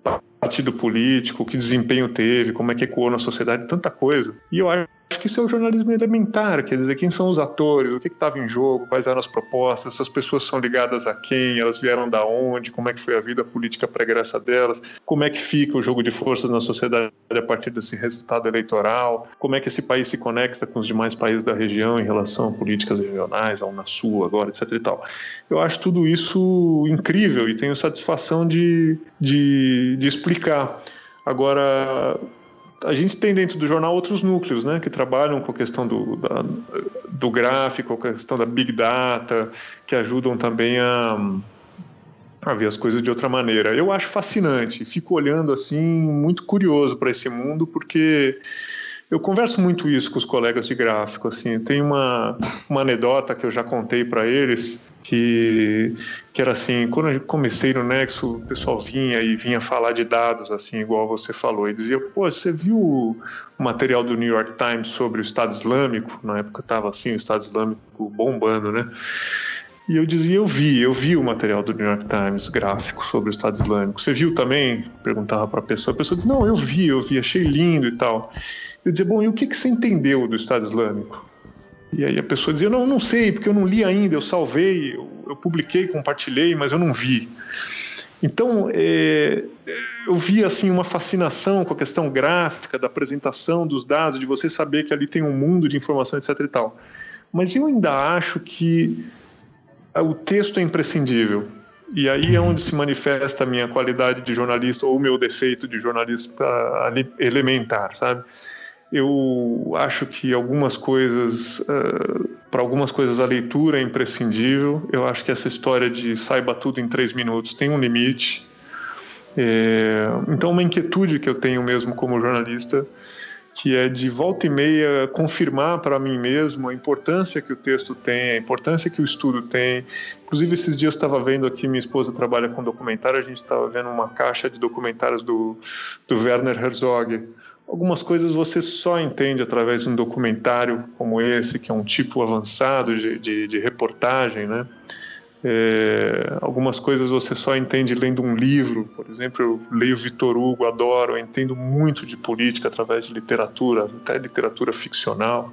partido político, que desempenho teve, como é que ecoou na sociedade, tanta coisa. E eu acho que isso é o jornalismo elementar, quer dizer, quem são os atores, o que estava em jogo, quais eram as propostas, essas pessoas são ligadas a quem, elas vieram da onde, como é que foi a vida política pregressa delas, como é que fica o jogo de forças na sociedade a partir desse resultado eleitoral, como é que esse país se conecta com os demais países da região em relação a políticas regionais, ao Sul agora, etc e tal. Eu acho tudo isso incrível e tenho satisfação de, de, de explicar. Agora, a gente tem dentro do jornal outros núcleos, né, que trabalham com a questão do, da, do gráfico, a questão da big data, que ajudam também a, a ver as coisas de outra maneira. Eu acho fascinante, fico olhando assim, muito curioso para esse mundo, porque eu converso muito isso com os colegas de gráfico, assim, tem uma, uma anedota que eu já contei para eles, que, que era assim, quando eu comecei no Nexo, o pessoal vinha e vinha falar de dados, assim, igual você falou, e dizia, pô, você viu o material do New York Times sobre o Estado Islâmico? Na época estava assim, o Estado Islâmico bombando, né? E eu dizia, eu vi, eu vi o material do New York Times gráfico sobre o Estado Islâmico. Você viu também? Perguntava para a pessoa. A pessoa dizia, não, eu vi, eu vi, achei lindo e tal. Eu dizia, bom, e o que, que você entendeu do Estado Islâmico? E aí a pessoa dizia, não, não sei, porque eu não li ainda, eu salvei, eu, eu publiquei, compartilhei, mas eu não vi. Então, é, eu vi assim uma fascinação com a questão gráfica, da apresentação dos dados, de você saber que ali tem um mundo de informação, etc e tal. Mas eu ainda acho que o texto é imprescindível. E aí é onde se manifesta a minha qualidade de jornalista ou o meu defeito de jornalista elementar, sabe? Eu acho que algumas coisas, uh, para algumas coisas a leitura é imprescindível. Eu acho que essa história de saiba tudo em três minutos tem um limite. É, então, uma inquietude que eu tenho mesmo como jornalista, que é de volta e meia confirmar para mim mesmo a importância que o texto tem, a importância que o estudo tem. Inclusive, esses dias estava vendo aqui, minha esposa trabalha com documentário, a gente estava vendo uma caixa de documentários do, do Werner Herzog Algumas coisas você só entende através de um documentário como esse, que é um tipo avançado de, de, de reportagem, né? É, algumas coisas você só entende lendo um livro, por exemplo, eu leio Vitor Hugo, adoro, entendo muito de política através de literatura, até literatura ficcional.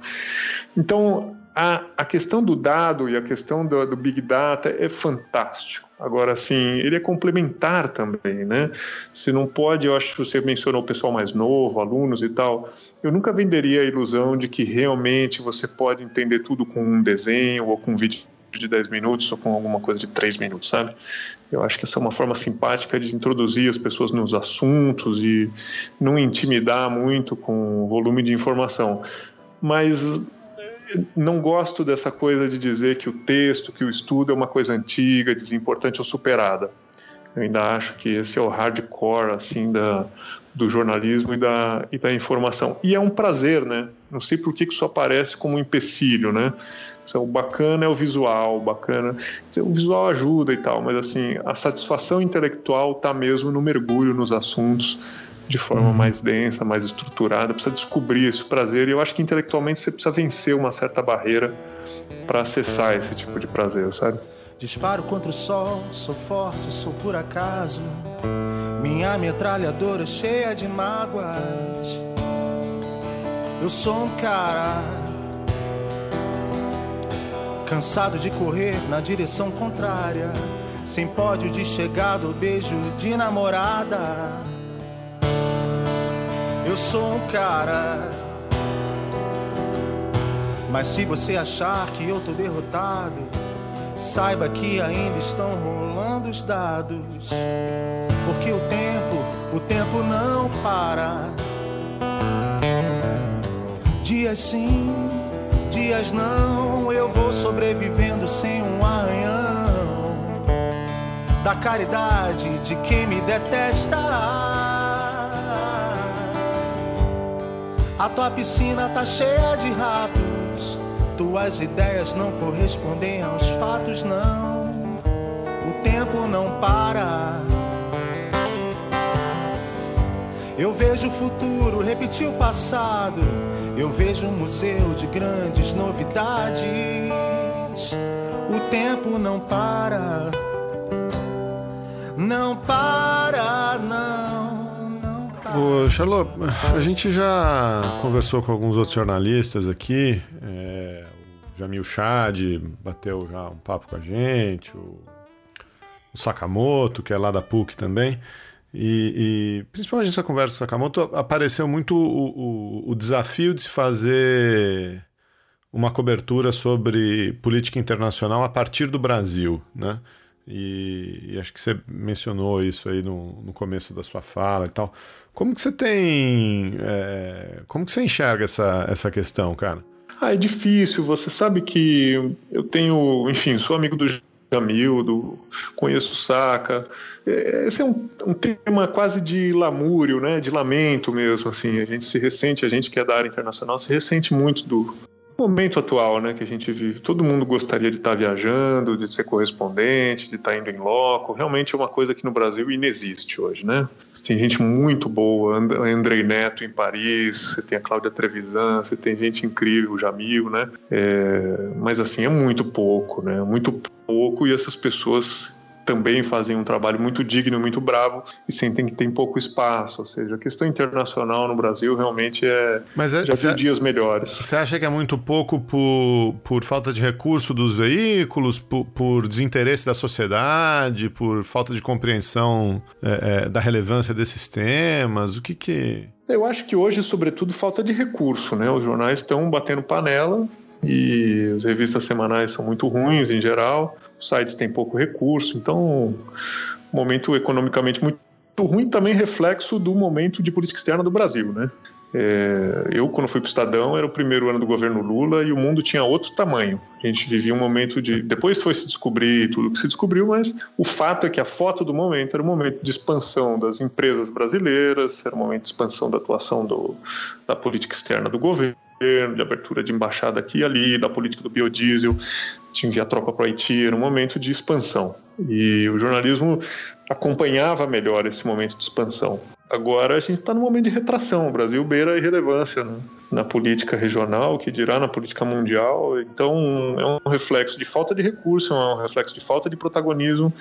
Então, a, a questão do dado e a questão do, do Big Data é fantástico. Agora, sim, ele é complementar também, né? Você não pode, eu acho que você mencionou o pessoal mais novo, alunos e tal. Eu nunca venderia a ilusão de que realmente você pode entender tudo com um desenho ou com um vídeo de 10 minutos ou com alguma coisa de 3 minutos, sabe? Eu acho que essa é uma forma simpática de introduzir as pessoas nos assuntos e não intimidar muito com o volume de informação. Mas não gosto dessa coisa de dizer que o texto, que o estudo é uma coisa antiga, desimportante ou superada. Eu ainda acho que esse é o hardcore assim da, do jornalismo e da, e da informação. E é um prazer, né? Não sei por que isso aparece como um empecilho, né? O bacana é o visual, o bacana. O visual ajuda e tal, mas assim, a satisfação intelectual está mesmo no mergulho nos assuntos de forma uhum. mais densa, mais estruturada, precisa descobrir esse prazer e eu acho que intelectualmente você precisa vencer uma certa barreira para acessar esse tipo de prazer, sabe? Disparo contra o sol, sou forte, sou por acaso. Minha metralhadora cheia de mágoas. Eu sou um cara cansado de correr na direção contrária, sem pódio de chegada ou beijo de namorada. Eu sou um cara. Mas se você achar que eu tô derrotado, saiba que ainda estão rolando os dados. Porque o tempo, o tempo não para. Dias sim, dias não, eu vou sobrevivendo sem um arranhão. Da caridade de quem me detesta. A tua piscina tá cheia de ratos. Tuas ideias não correspondem aos fatos, não. O tempo não para. Eu vejo o futuro repetir o passado. Eu vejo um museu de grandes novidades. O tempo não para. Não para, não. Ô, Charlot, a gente já conversou com alguns outros jornalistas aqui. É, o Jamil Chad bateu já um papo com a gente, o, o Sakamoto, que é lá da PUC também. E, e, principalmente nessa conversa com o Sakamoto apareceu muito o, o, o desafio de se fazer uma cobertura sobre política internacional a partir do Brasil, né? E, e, acho que você mencionou isso aí no, no começo da sua fala e tal. Como que você tem. É, como que você enxerga essa, essa questão, cara? Ah, é difícil. Você sabe que eu tenho, enfim, sou amigo do Jamil, do, conheço o Saca. É, esse é um, um, tema quase de lamúrio, né? De lamento mesmo, assim. A gente se ressente, a gente que é da área internacional, se ressente muito do, momento atual, né, que a gente vive. Todo mundo gostaria de estar viajando, de ser correspondente, de estar indo em loco. Realmente é uma coisa que no Brasil inexiste hoje, né? Você tem gente muito boa, Andrei Neto em Paris, você tem a Cláudia Trevisan, você tem gente incrível, o Jamil, né? É, mas assim, é muito pouco, né? Muito pouco e essas pessoas também fazem um trabalho muito digno, muito bravo e sentem que tem pouco espaço. Ou seja, a questão internacional no Brasil realmente é. Mas é, já viu dias melhores. Você acha que é muito pouco por, por falta de recurso dos veículos, por, por desinteresse da sociedade, por falta de compreensão é, é, da relevância desses temas? O que que. Eu acho que hoje, sobretudo, falta de recurso, né? Os jornais estão batendo panela e as revistas semanais são muito ruins em geral, os sites têm pouco recurso, então momento economicamente muito ruim também reflexo do momento de política externa do Brasil, né? É, eu, quando fui para o Estadão, era o primeiro ano do governo Lula e o mundo tinha outro tamanho. A gente vivia um momento de. Depois foi se descobrir tudo que se descobriu, mas o fato é que a foto do momento era o momento de expansão das empresas brasileiras, era o momento de expansão da atuação do, da política externa do governo de abertura de embaixada aqui e ali, da política do biodiesel, de enviar tropa para o Haiti, era um momento de expansão. E o jornalismo acompanhava melhor esse momento de expansão. Agora a gente está num momento de retração. O Brasil beira a irrelevância né? na política regional, que dirá na política mundial. Então é um reflexo de falta de recurso, é um reflexo de falta de protagonismo.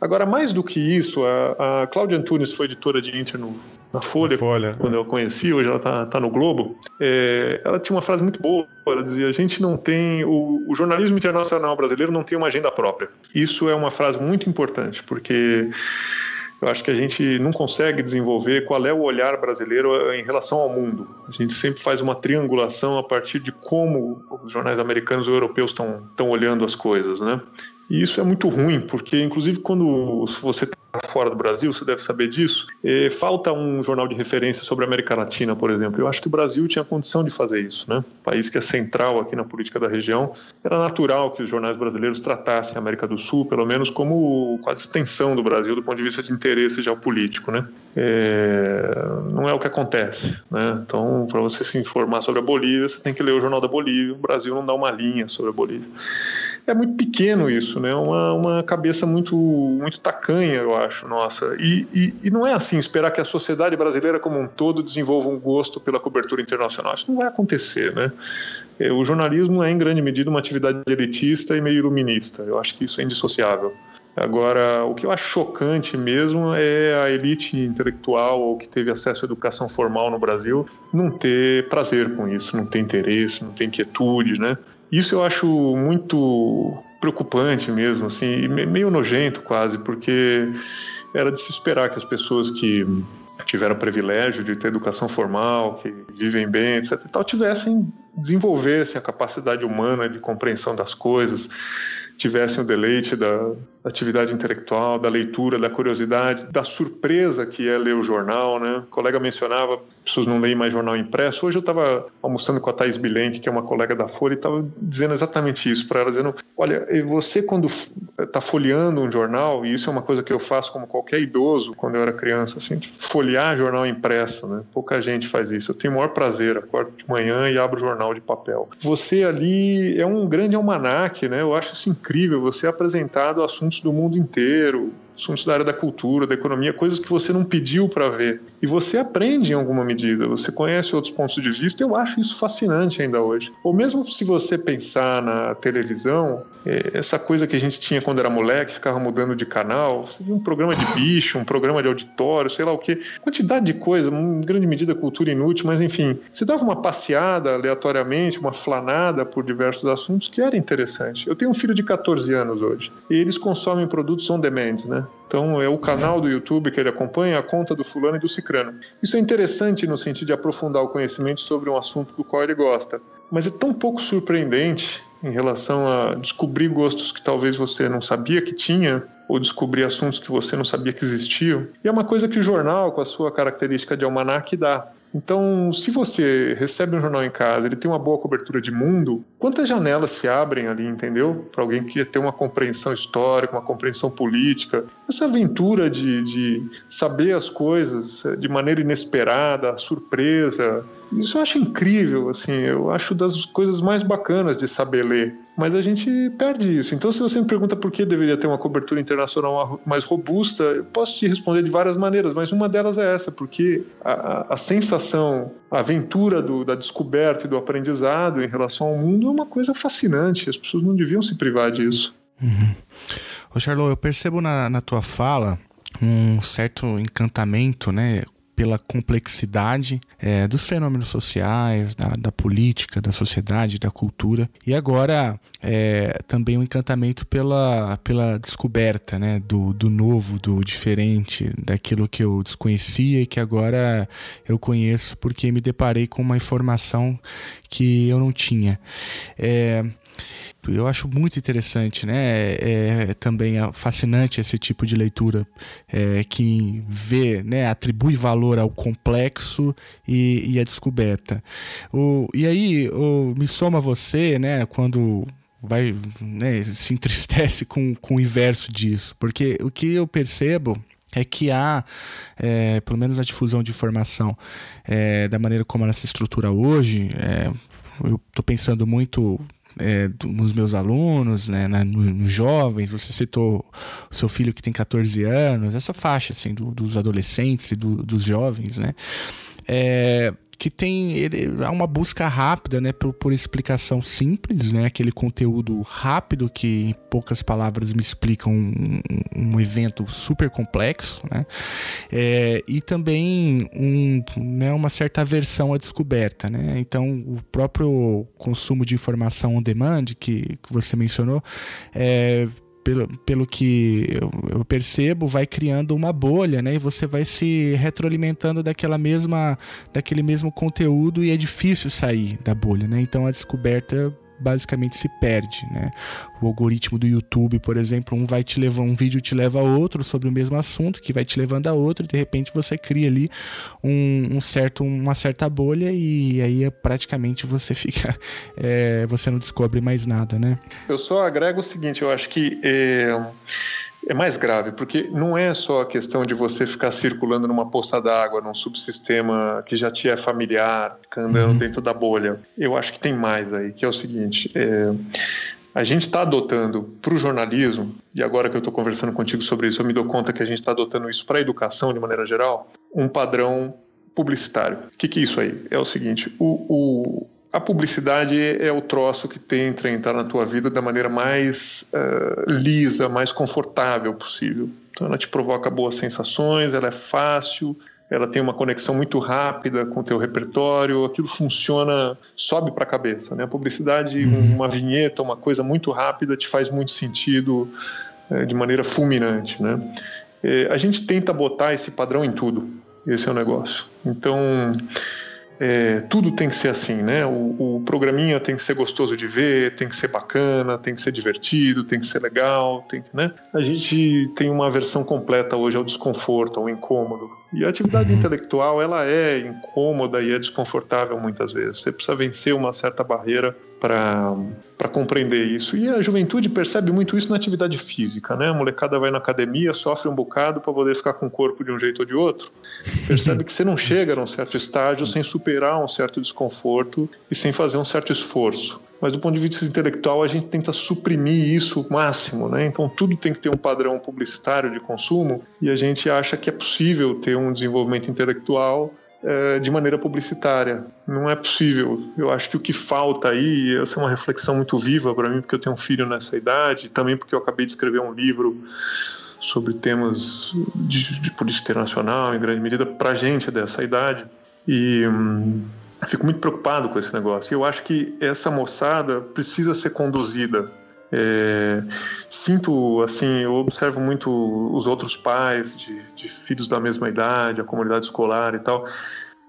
Agora, mais do que isso, a, a Cláudia Antunes foi editora de Inter no, na Folha, Folha, quando eu a conheci, hoje ela está tá no Globo. É, ela tinha uma frase muito boa. Ela dizia: a gente não tem. O, o jornalismo internacional brasileiro não tem uma agenda própria. Isso é uma frase muito importante, porque eu acho que a gente não consegue desenvolver qual é o olhar brasileiro em relação ao mundo. A gente sempre faz uma triangulação a partir de como os jornais americanos ou europeus estão olhando as coisas, né? E isso é muito ruim, porque inclusive quando você está fora do Brasil, você deve saber disso, falta um jornal de referência sobre a América Latina, por exemplo. Eu acho que o Brasil tinha condição de fazer isso, né? país que é central aqui na política da região, era natural que os jornais brasileiros tratassem a América do Sul, pelo menos como quase extensão do Brasil do ponto de vista de interesse geopolítico, né? É, não é o que acontece, né? Então, para você se informar sobre a Bolívia, você tem que ler o Jornal da Bolívia. O Brasil não dá uma linha sobre a Bolívia é muito pequeno isso, né? Uma, uma cabeça muito, muito tacanha, eu acho, nossa. E, e, e, não é assim esperar que a sociedade brasileira como um todo desenvolva um gosto pela cobertura internacional. Isso não vai acontecer, né? É, o jornalismo é, em grande medida, uma atividade elitista e meio iluminista. Eu acho que isso é indissociável. Agora, o que eu acho chocante mesmo é a elite intelectual ou que teve acesso à educação formal no Brasil não ter prazer com isso, não ter interesse, não ter inquietude, né? Isso eu acho muito preocupante mesmo, assim, meio nojento quase, porque era de se esperar que as pessoas que tiveram o privilégio de ter educação formal, que vivem bem, etc, e tal, tivessem, desenvolvessem a capacidade humana de compreensão das coisas, tivessem o deleite da atividade intelectual, da leitura, da curiosidade, da surpresa que é ler o jornal, né? O colega mencionava, pessoas não leem mais jornal impresso. Hoje eu estava almoçando com a Thais Bilenque, que é uma colega da Folha, e estava dizendo exatamente isso para ela, dizendo, olha, você quando está folheando um jornal, e isso é uma coisa que eu faço como qualquer idoso quando eu era criança, assim, folhear jornal impresso, né? Pouca gente faz isso. Eu tenho o maior prazer, acordo de manhã e abro o jornal de papel. Você ali é um grande almanaque, né? Eu acho isso incrível, você é apresentado assuntos do mundo inteiro, assuntos da área da cultura, da economia, coisas que você não pediu para ver. E você aprende em alguma medida, você conhece outros pontos de vista. Eu acho isso fascinante ainda hoje. Ou mesmo se você pensar na televisão, é, essa coisa que a gente tinha quando era moleque, ficava mudando de canal, você via um programa de bicho, um programa de auditório, sei lá o quê. Quantidade de coisa, em grande medida cultura inútil, mas enfim. Você dava uma passeada aleatoriamente, uma flanada por diversos assuntos que era interessante. Eu tenho um filho de 14 anos hoje e eles consomem produtos on demand, né? Então é o canal do YouTube que ele acompanha, a conta do fulano e do cicrano. Isso é interessante no sentido de aprofundar o conhecimento sobre um assunto do qual ele gosta, mas é tão pouco surpreendente em relação a descobrir gostos que talvez você não sabia que tinha ou descobrir assuntos que você não sabia que existiam. E é uma coisa que o jornal, com a sua característica de almanac, dá. Então, se você recebe um jornal em casa, ele tem uma boa cobertura de mundo, quantas janelas se abrem ali, entendeu? Para alguém que ter uma compreensão histórica, uma compreensão política. Essa aventura de, de saber as coisas de maneira inesperada, surpresa, isso eu acho incrível, assim, eu acho das coisas mais bacanas de saber ler. Mas a gente perde isso. Então, se você me pergunta por que deveria ter uma cobertura internacional mais robusta, eu posso te responder de várias maneiras, mas uma delas é essa, porque a, a sensação, a aventura do, da descoberta e do aprendizado em relação ao mundo é uma coisa fascinante. As pessoas não deviam se privar disso. Uhum. Ô, Charlot, eu percebo na, na tua fala um certo encantamento, né? Pela complexidade é, dos fenômenos sociais, da, da, política, da sociedade, da cultura. E agora é, também o um encantamento pela, pela descoberta né, do, do novo, do diferente, daquilo que eu desconhecia e que agora eu conheço porque me deparei com uma informação que eu não tinha. É, eu acho muito interessante, né? É, é também fascinante esse tipo de leitura é, que vê, né? Atribui valor ao complexo e, e à descoberta. O, e aí, o, me soma você, né? Quando vai né, se entristece com, com o inverso disso, porque o que eu percebo é que há, é, pelo menos a difusão de informação, é, da maneira como ela se estrutura hoje, é, eu estou pensando muito é, nos meus alunos, né, na, nos jovens, você citou o seu filho que tem 14 anos, essa faixa assim, do, dos adolescentes e do, dos jovens, né? É, que tem ele, há uma busca rápida, né, por, por, explicação simples, né, aquele conteúdo rápido que em poucas palavras me explica um, um evento super complexo, né, é, e também um, né, uma certa aversão à descoberta, né. Então o próprio consumo de informação on demand que, que você mencionou é pelo, pelo que eu, percebo, vai criando uma bolha, né? E você vai se retroalimentando daquela mesma, daquele mesmo conteúdo e é difícil sair da bolha, né? Então a descoberta basicamente se perde, né? O algoritmo do YouTube, por exemplo, um vai te levar um vídeo te leva a outro sobre o mesmo assunto, que vai te levando a outro, e de repente você cria ali um, um certo, uma certa bolha e aí é praticamente você (laughs) fica, é, você não descobre mais nada, né? Eu só agrego o seguinte, eu acho que é é mais grave, porque não é só a questão de você ficar circulando numa poça d'água, num subsistema que já te é familiar, andando uhum. dentro da bolha. Eu acho que tem mais aí, que é o seguinte: é, a gente está adotando para o jornalismo, e agora que eu estou conversando contigo sobre isso, eu me dou conta que a gente está adotando isso para a educação de maneira geral, um padrão publicitário. O que, que é isso aí? É o seguinte: o, o a publicidade é o troço que tenta entrar na tua vida da maneira mais uh, lisa, mais confortável possível. Então ela te provoca boas sensações, ela é fácil, ela tem uma conexão muito rápida com o teu repertório, aquilo funciona, sobe para a cabeça. Né? A publicidade, uhum. uma vinheta, uma coisa muito rápida, te faz muito sentido uh, de maneira fulminante. Né? E a gente tenta botar esse padrão em tudo, esse é o negócio. Então é, tudo tem que ser assim, né? O, o, programinha tem que ser gostoso de ver, tem que ser bacana, tem que ser divertido, tem que ser legal, tem que, né? A gente tem uma versão completa hoje ao desconforto, ao incômodo. E a atividade uhum. intelectual, ela é incômoda e é desconfortável muitas vezes. Você precisa vencer uma certa barreira para compreender isso. E a juventude percebe muito isso na atividade física, né? A molecada vai na academia, sofre um bocado para poder ficar com o corpo de um jeito ou de outro. Percebe que você não chega a um certo estágio sem superar um certo desconforto e sem fazer um certo esforço. Mas do ponto de vista intelectual, a gente tenta suprimir isso o máximo, né? Então tudo tem que ter um padrão publicitário de consumo e a gente acha que é possível ter um desenvolvimento intelectual é, de maneira publicitária. Não é possível. Eu acho que o que falta aí, essa é uma reflexão muito viva para mim, porque eu tenho um filho nessa idade, também porque eu acabei de escrever um livro sobre temas de, de política internacional, em grande medida, para gente dessa idade. E hum, fico muito preocupado com esse negócio. Eu acho que essa moçada precisa ser conduzida é, sinto, assim, eu observo muito os outros pais de, de, filhos da mesma idade, a comunidade escolar e tal.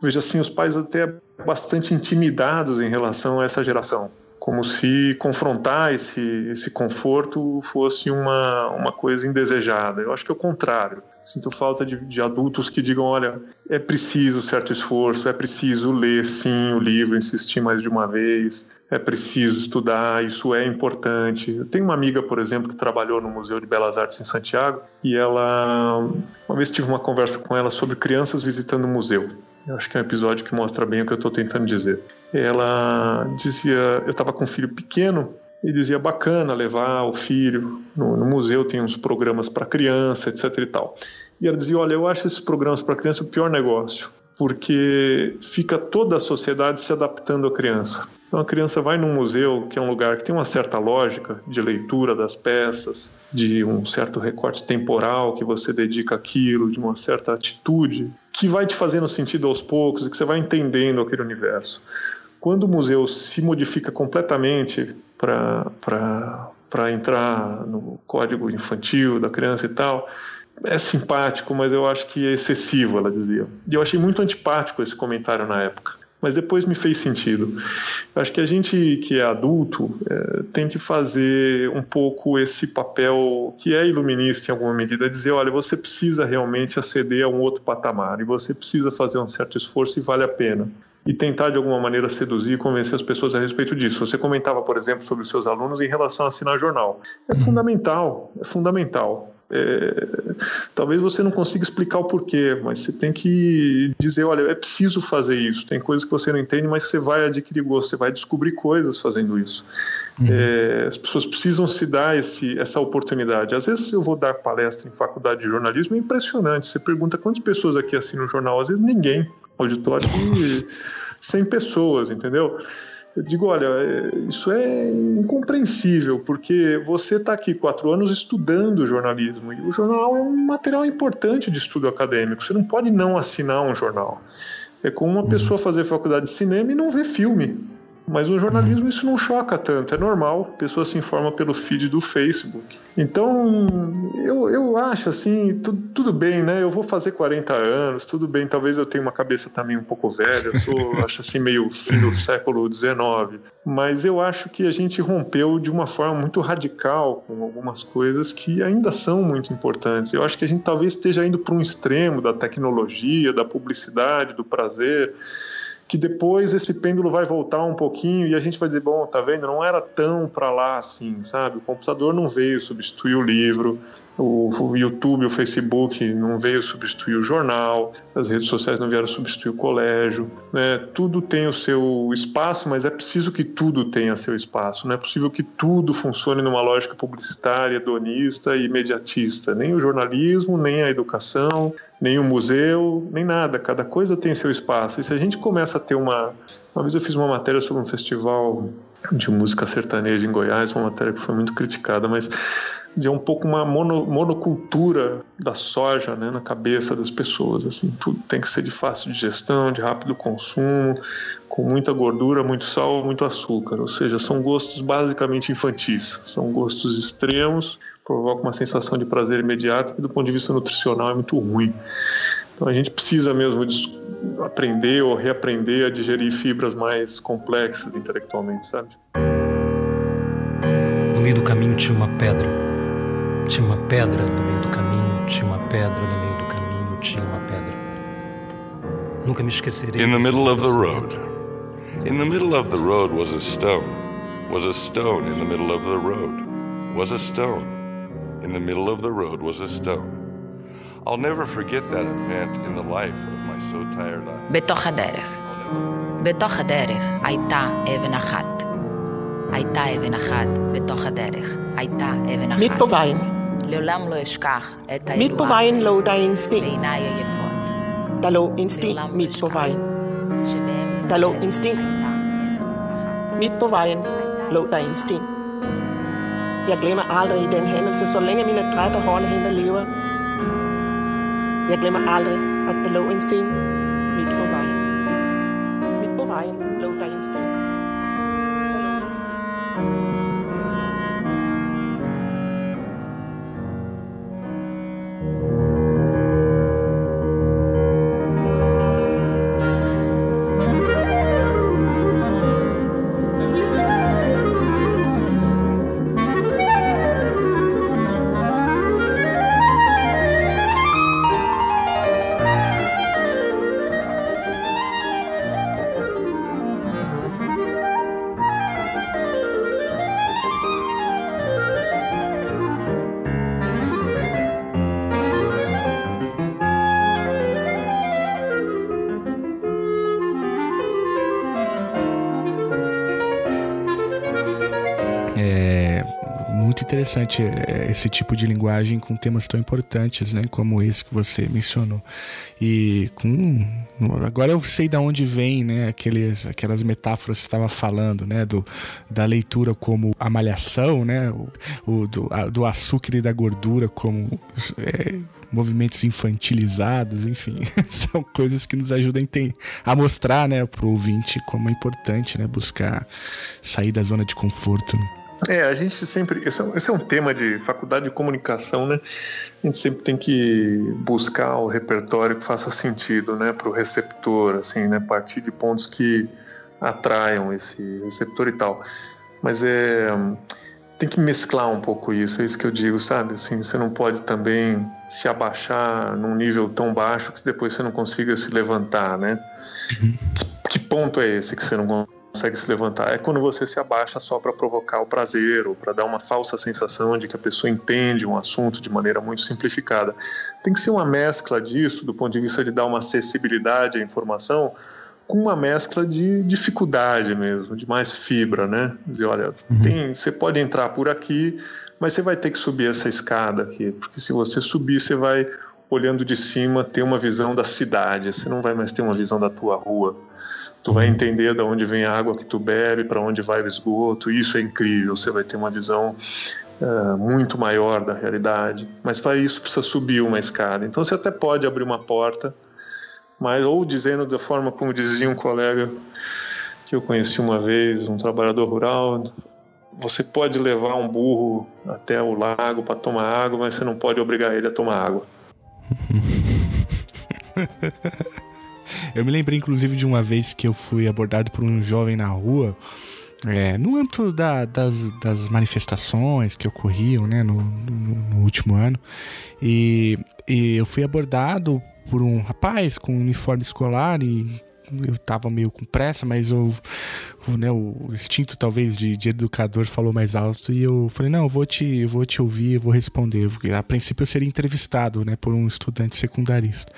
Vejo assim, os pais até bastante intimidados em relação a essa geração como se confrontar esse, esse conforto fosse uma, uma coisa indesejada. Eu acho que é o contrário. Sinto falta de, de adultos que digam: olha, é preciso certo esforço, é preciso ler sim o livro, insistir mais de uma vez, é preciso estudar, isso é importante. Eu tenho uma amiga, por exemplo, que trabalhou no Museu de Belas Artes em Santiago e ela, uma vez tive uma conversa com ela sobre crianças visitando o museu. Eu acho que é um episódio que mostra bem o que eu estou tentando dizer. Ela dizia, eu estava com um filho pequeno e dizia bacana levar o filho no, no museu tem uns programas para criança, etc e tal. E ela dizia, olha, eu acho esses programas para criança o pior negócio, porque fica toda a sociedade se adaptando à criança. Então a criança vai num museu, que é um lugar que tem uma certa lógica de leitura das peças, de um certo recorte temporal que você dedica àquilo, de uma certa atitude, que vai te fazendo sentido aos poucos e que você vai entendendo aquele universo. Quando o museu se modifica completamente para entrar no código infantil da criança e tal, é simpático, mas eu acho que é excessivo, ela dizia. E eu achei muito antipático esse comentário na época mas depois me fez sentido. Eu acho que a gente que é adulto é, tem que fazer um pouco esse papel que é iluminista em alguma medida, dizer, olha, você precisa realmente aceder a um outro patamar e você precisa fazer um certo esforço e vale a pena. E tentar de alguma maneira seduzir e convencer as pessoas a respeito disso. Você comentava, por exemplo, sobre os seus alunos em relação a assinar jornal. É fundamental, é fundamental É, talvez você não consiga explicar o porquê, mas você tem que dizer, olha, é preciso fazer isso. Tem coisas que você não entende, mas você vai adquirir gosto, você vai descobrir coisas fazendo isso. Uhum. É, as pessoas precisam se dar esse, essa oportunidade. Às vezes eu vou dar palestra em faculdade de jornalismo, é impressionante. Você pergunta quantas pessoas aqui assinam o jornal, às vezes ninguém. Auditório de 100 pessoas, entendeu? Eu digo, olha, é, isso é incompreensível, porque você está aqui quatro anos estudando jornalismo, e o jornal é um material importante de estudo acadêmico. Você não pode não assinar um jornal. É como uma pessoa fazer faculdade de cinema e não ver filme. Mas no jornalismo isso não choca tanto, é normal, a pessoa se informa pelo feed do Facebook. Então, eu, eu acho assim, tu, tudo bem, né? Eu vou fazer 40 anos, tudo bem, talvez eu tenha uma cabeça também um pouco velha, eu sou, (laughs) acho assim, meio fim do século XIX. Mas eu acho que a gente rompeu de uma forma muito radical com algumas coisas que ainda são muito importantes. Eu acho que a gente talvez esteja indo para um extremo da tecnologia, da publicidade, do prazer que depois esse pêndulo vai voltar um pouquinho e a gente vai dizer, bom, tá vendo? Não era tão para lá assim, sabe? O computador não veio substituir o livro, o YouTube, o Facebook não veio substituir o jornal, as redes sociais não vieram substituir o colégio, né? Tudo tem o seu espaço, mas é preciso que tudo tenha seu espaço. Não é possível que tudo funcione numa lógica publicitária, donista e imediatista. Nem o jornalismo, nem a educação, nem o museu, nem nada. Cada coisa tem seu espaço. E se a gente começa a ter uma uma vez eu fiz uma matéria sobre um festival de música sertaneja em Goiás, uma matéria que foi muito criticada, mas dizer, um pouco uma mono, monocultura da soja né, na cabeça das pessoas. Assim, tudo tem que ser de fácil digestão, de rápido consumo, com muita gordura, muito sal, muito açúcar. Ou seja, são gostos basicamente infantis, são gostos extremos, provocam uma sensação de prazer imediato que, do ponto de vista nutricional, é muito ruim. Então a gente precisa mesmo aprender ou reaprender a digerir fibras mais complexas intelectualmente, sabe? No meio do caminho tinha uma pedra tinha uma pedra no meio do caminho, tinha uma pedra no meio do caminho, tinha uma pedra. Nunca me esquecerei. In the middle of the road. In the middle of the road was a stone. Was a stone in the middle of the road. Was a stone. In the middle of the road was a stone. I'll never forget that event in the life of my so tired eyes. Betojaderer. Betojaderer, aita evenachat. הייתה אבן אחת. הייתה אבן אחת בתוך הדרך. הייתה אבן אחת. Midt på vejen. לעולם לא אשכח את Midt på vejen lå der en sten. בעיניי היפות. Der lå en sten midt på vejen. Der lå en sten. Midt på vejen lå der en sten. Jeg glemmer aldrig den hændelse, så længe mine drætte håndhænder lever. Jeg glemmer aldrig, at der lå en sten midt på vejen. Interessante é, esse tipo de linguagem com temas tão importantes, né, como esse que você mencionou. E com agora eu sei de onde vem, né, aqueles, aquelas metáforas que você estava falando, né, do, da leitura como a malhação, né, o, o do, a, do açúcar e da gordura como é, movimentos infantilizados, enfim, (laughs) são coisas que nos ajudam a mostrar, né, para o ouvinte como é importante, né, buscar sair da zona de conforto. Né? É, a gente sempre. Esse é, esse é, um tema de faculdade de comunicação, né? A gente sempre tem que buscar o repertório que faça sentido, né, para o receptor, assim, né? Partir de pontos que atraiam esse receptor e tal. Mas é. Tem que mesclar um pouco isso, é isso que eu digo, sabe? Assim, você não pode também se abaixar num nível tão baixo que depois você não consiga se levantar, né? Uhum. Que, que ponto é esse que você não consegue se levantar. É quando você se abaixa só para provocar o prazer ou para dar uma falsa sensação de que a pessoa entende um assunto de maneira muito simplificada. Tem que ser uma mescla disso, do ponto de vista de dar uma acessibilidade à informação, com uma mescla de dificuldade mesmo, de mais fibra, né? Dizer, olha, uhum. tem, você pode entrar por aqui, mas você vai ter que subir essa escada aqui, porque se você subir, você vai olhando de cima ter uma visão da cidade, você não vai mais ter uma visão da tua rua. Tu vai entender de onde vem a água que tu bebe, para onde vai o esgoto. Isso é incrível. Você vai ter uma visão uh, muito maior da realidade. Mas para isso precisa subir uma escada. Então você até pode abrir uma porta, mas ou dizendo da forma como dizia um colega que eu conheci uma vez, um trabalhador rural, você pode levar um burro até o lago para tomar água, mas você não pode obrigar ele a tomar água. (laughs) Eu me lembrei, inclusive, de uma vez que eu fui abordado por um jovem na rua, é, no âmbito da, das, das, manifestações que ocorriam né, no, no, no último ano, e, e, eu fui abordado por um rapaz com um uniforme escolar e eu tava meio com pressa, mas eu, o, né, o instinto talvez de, de, educador falou mais alto e eu falei, não, eu vou te, eu vou te ouvir, eu vou responder. A princípio eu seria entrevistado né, por um estudante secundarista.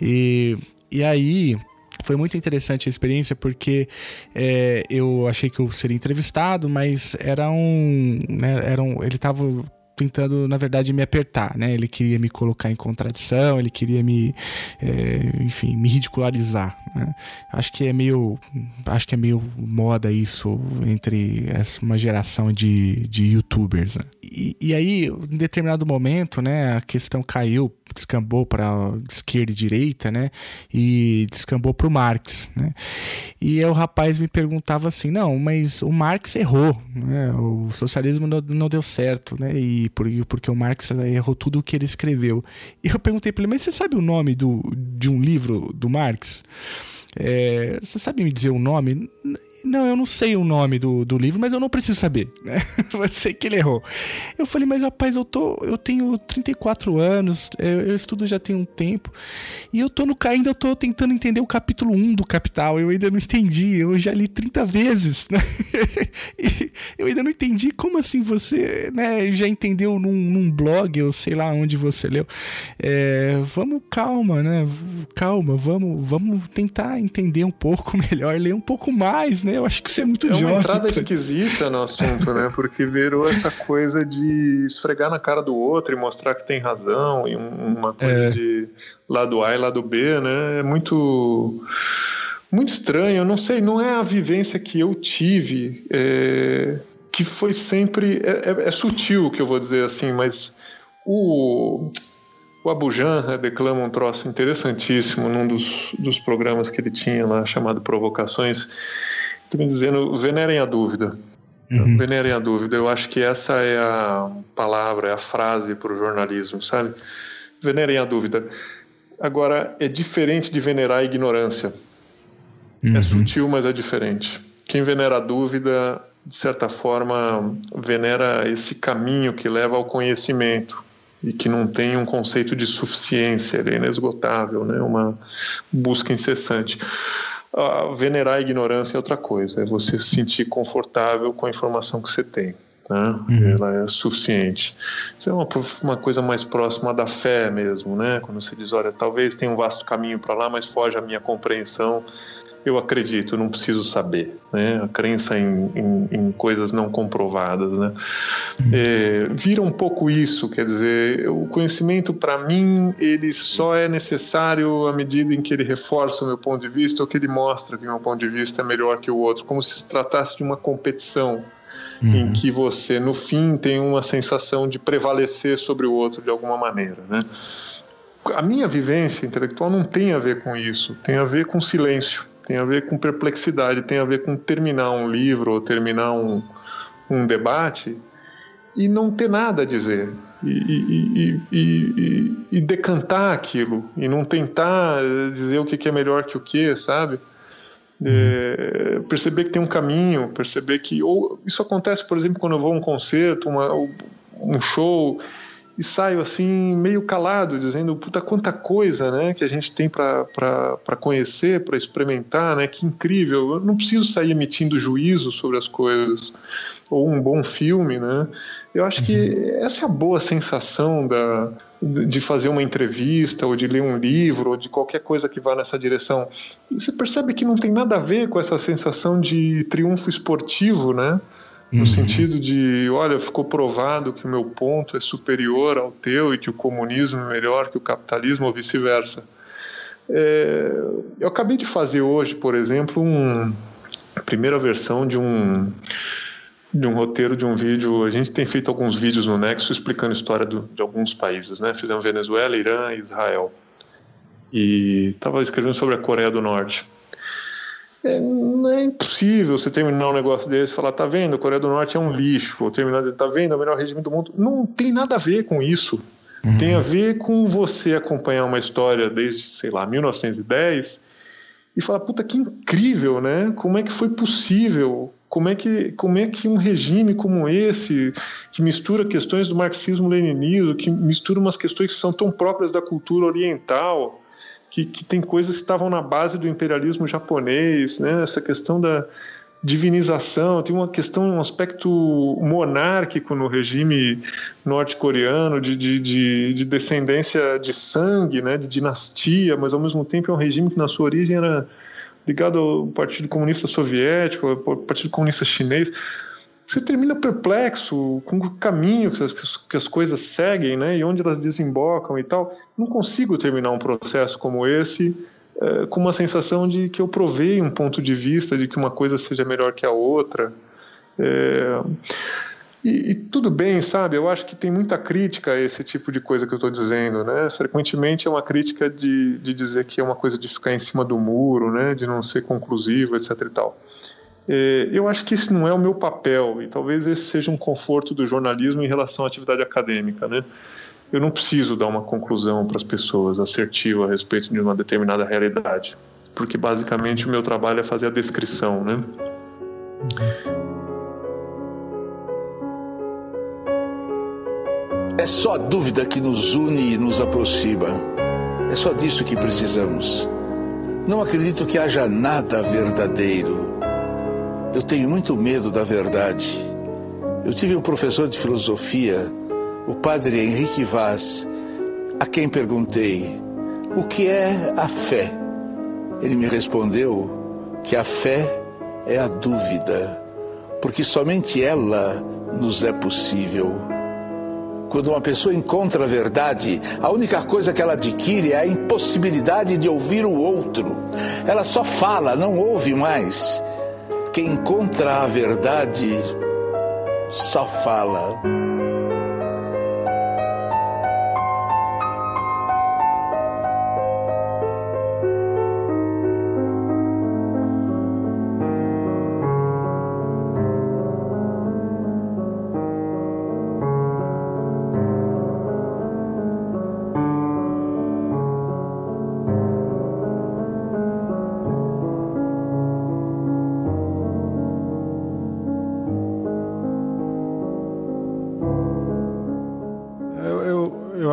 E e aí, foi muito interessante a experiência porque é, eu achei que eu seria entrevistado, mas era um. Né, era um ele estava tentando, na verdade, me apertar, né? Ele queria me colocar em contradição, ele queria me, é, enfim, me ridicularizar. Né? Acho que é meio, acho que é meio moda isso entre essa, uma geração de, de YouTubers. Né? E, e aí, em determinado momento, né, a questão caiu, descambou para esquerda e direita, né? E descambou para o Marx, né? E o rapaz me perguntava assim, não, mas o Marx errou, né? O socialismo não, não deu certo, né? E por, porque o Marx errou tudo o que ele escreveu. E eu perguntei para ele, mas você sabe o nome do, de um livro do Marx? É, você sabe me dizer o nome? Não, eu não sei o nome do, do livro, mas eu não preciso saber, né? (laughs) Eu sei que ele errou. Eu falei, mas rapaz, eu, tô, eu tenho 34 anos, eu, eu estudo já tem um tempo, e eu tô no ainda eu tô tentando entender o capítulo 1 do Capital, eu ainda não entendi, eu já li 30 vezes, né? (laughs) eu ainda não entendi como assim você né, já entendeu num, num blog, ou sei lá onde você leu. É, vamos, calma, né? Calma, vamos, vamos tentar entender um pouco (laughs) melhor, ler um pouco mais, né? Né? Eu acho que você é muito é jovem. É uma entrada esquisita no assunto, né? Porque virou essa coisa de esfregar na cara do outro e mostrar que tem razão e uma coisa é. de lado A e lado B, né? É muito muito estranho. Eu não sei, não é a vivência que eu tive é, que foi sempre é, é, é sutil, que eu vou dizer assim, mas o o Abu Janra declama um troço interessantíssimo num dos, dos programas que ele tinha lá, chamado Provocações, me dizendo, venerem a dúvida. Uhum. Venerem a dúvida. Eu acho que essa é a palavra, é a frase para o jornalismo, sabe? Venerem a dúvida. Agora, é diferente de venerar a ignorância. É uhum. É sutil, mas é diferente. Quem venera a dúvida, de certa forma, venera esse caminho que leva ao conhecimento e que não tem um conceito de suficiência, ele é inesgotável, né? uma busca incessante. Uh, venerar a ignorância é outra coisa, é você se sentir confortável com a informação que você tem. Né? Uhum. Ela é suficiente. Isso é uma, uma coisa mais próxima da fé mesmo, né? Quando você diz, olha, talvez tenha um vasto caminho para lá, mas foge a minha compreensão eu acredito, não preciso saber, né? A crença em, em, em coisas não comprovadas, né? Uhum. É, vira um pouco isso, quer dizer, o conhecimento para mim ele só é necessário à medida em que ele reforça o meu ponto de vista ou que ele mostra que o meu ponto de vista é melhor que o outro, como se se tratasse de uma competição uhum. em que você no fim tem uma sensação de prevalecer sobre o outro de alguma maneira, né? A minha vivência intelectual não tem a ver com isso, tem a ver com silêncio tem a ver com perplexidade, tem a ver com terminar um livro ou terminar um, um debate e não ter nada a dizer. E, e, e, e, decantar aquilo e não tentar dizer o que é melhor que o que, sabe? É, perceber que tem um caminho, perceber que ou isso acontece, por exemplo, quando eu vou a um concerto, uma, um show e saio assim meio calado, dizendo puta quanta coisa, né, que a gente tem para conhecer, para experimentar, né, que incrível. Eu não preciso sair emitindo juízo sobre as coisas ou um bom filme, né? Eu acho que uhum. essa é a boa sensação da, de fazer uma entrevista ou de ler um livro ou de qualquer coisa que vá nessa direção. E você percebe que não tem nada a ver com essa sensação de triunfo esportivo, né? No uhum. sentido de, olha, ficou provado que o meu ponto é superior ao teu e que o comunismo é melhor que o capitalismo ou vice-versa. É, eu acabei de fazer hoje, por exemplo, um, a primeira versão de um de um roteiro de um vídeo. A gente tem feito alguns vídeos no Nexo explicando a história do, de alguns países, né? Fizemos Venezuela, Irã Israel. E estava escrevendo sobre a Coreia do Norte. É, não é impossível você terminar um negócio desse e falar, tá vendo, a Coreia do Norte é um lixo, ou terminar, tá vendo, é o melhor regime do mundo. Não tem nada a ver com isso. Uhum. Tem a ver com você acompanhar uma história desde, sei lá, 1910 e falar, puta, que incrível, né? Como é que foi possível? Como é que, como é que um regime como esse, que mistura questões do marxismo-leninismo, que mistura umas questões que são tão próprias da cultura oriental, que, que tem coisas que estavam na base do imperialismo japonês, né? essa questão da divinização, tem uma questão, um aspecto monárquico no regime norte-coreano, de, de, de, de, descendência de sangue, né? de dinastia, mas ao mesmo tempo é um regime que na sua origem era ligado ao Partido Comunista Soviético, ao Partido Comunista Chinês você termina perplexo com o caminho que as, que as coisas seguem, né, e onde elas desembocam e tal. Não consigo terminar um processo como esse é, com uma sensação de que eu provei um ponto de vista de que uma coisa seja melhor que a outra. É, e, e, tudo bem, sabe? Eu acho que tem muita crítica a esse tipo de coisa que eu estou dizendo, né? Frequentemente é uma crítica de, de dizer que é uma coisa de ficar em cima do muro, né? De não ser conclusivo, etc. e tal. É, eu acho que esse não é o meu papel e talvez esse seja um conforto do jornalismo em relação à atividade acadêmica, né? Eu não preciso dar uma conclusão para as pessoas assertiva a respeito de uma determinada realidade, porque basicamente o meu trabalho é fazer a descrição, né? É só a dúvida que nos une e nos aproxima. É só disso que precisamos. Não acredito que haja nada verdadeiro eu tenho muito medo da verdade. Eu tive um professor de filosofia, o padre Henrique Vaz, a quem perguntei: o que é a fé? Ele me respondeu que a fé é a dúvida, porque somente ela nos é possível. Quando uma pessoa encontra a verdade, a única coisa que ela adquire é a impossibilidade de ouvir o outro. Ela só fala, não ouve mais. Quem encontra a verdade só fala.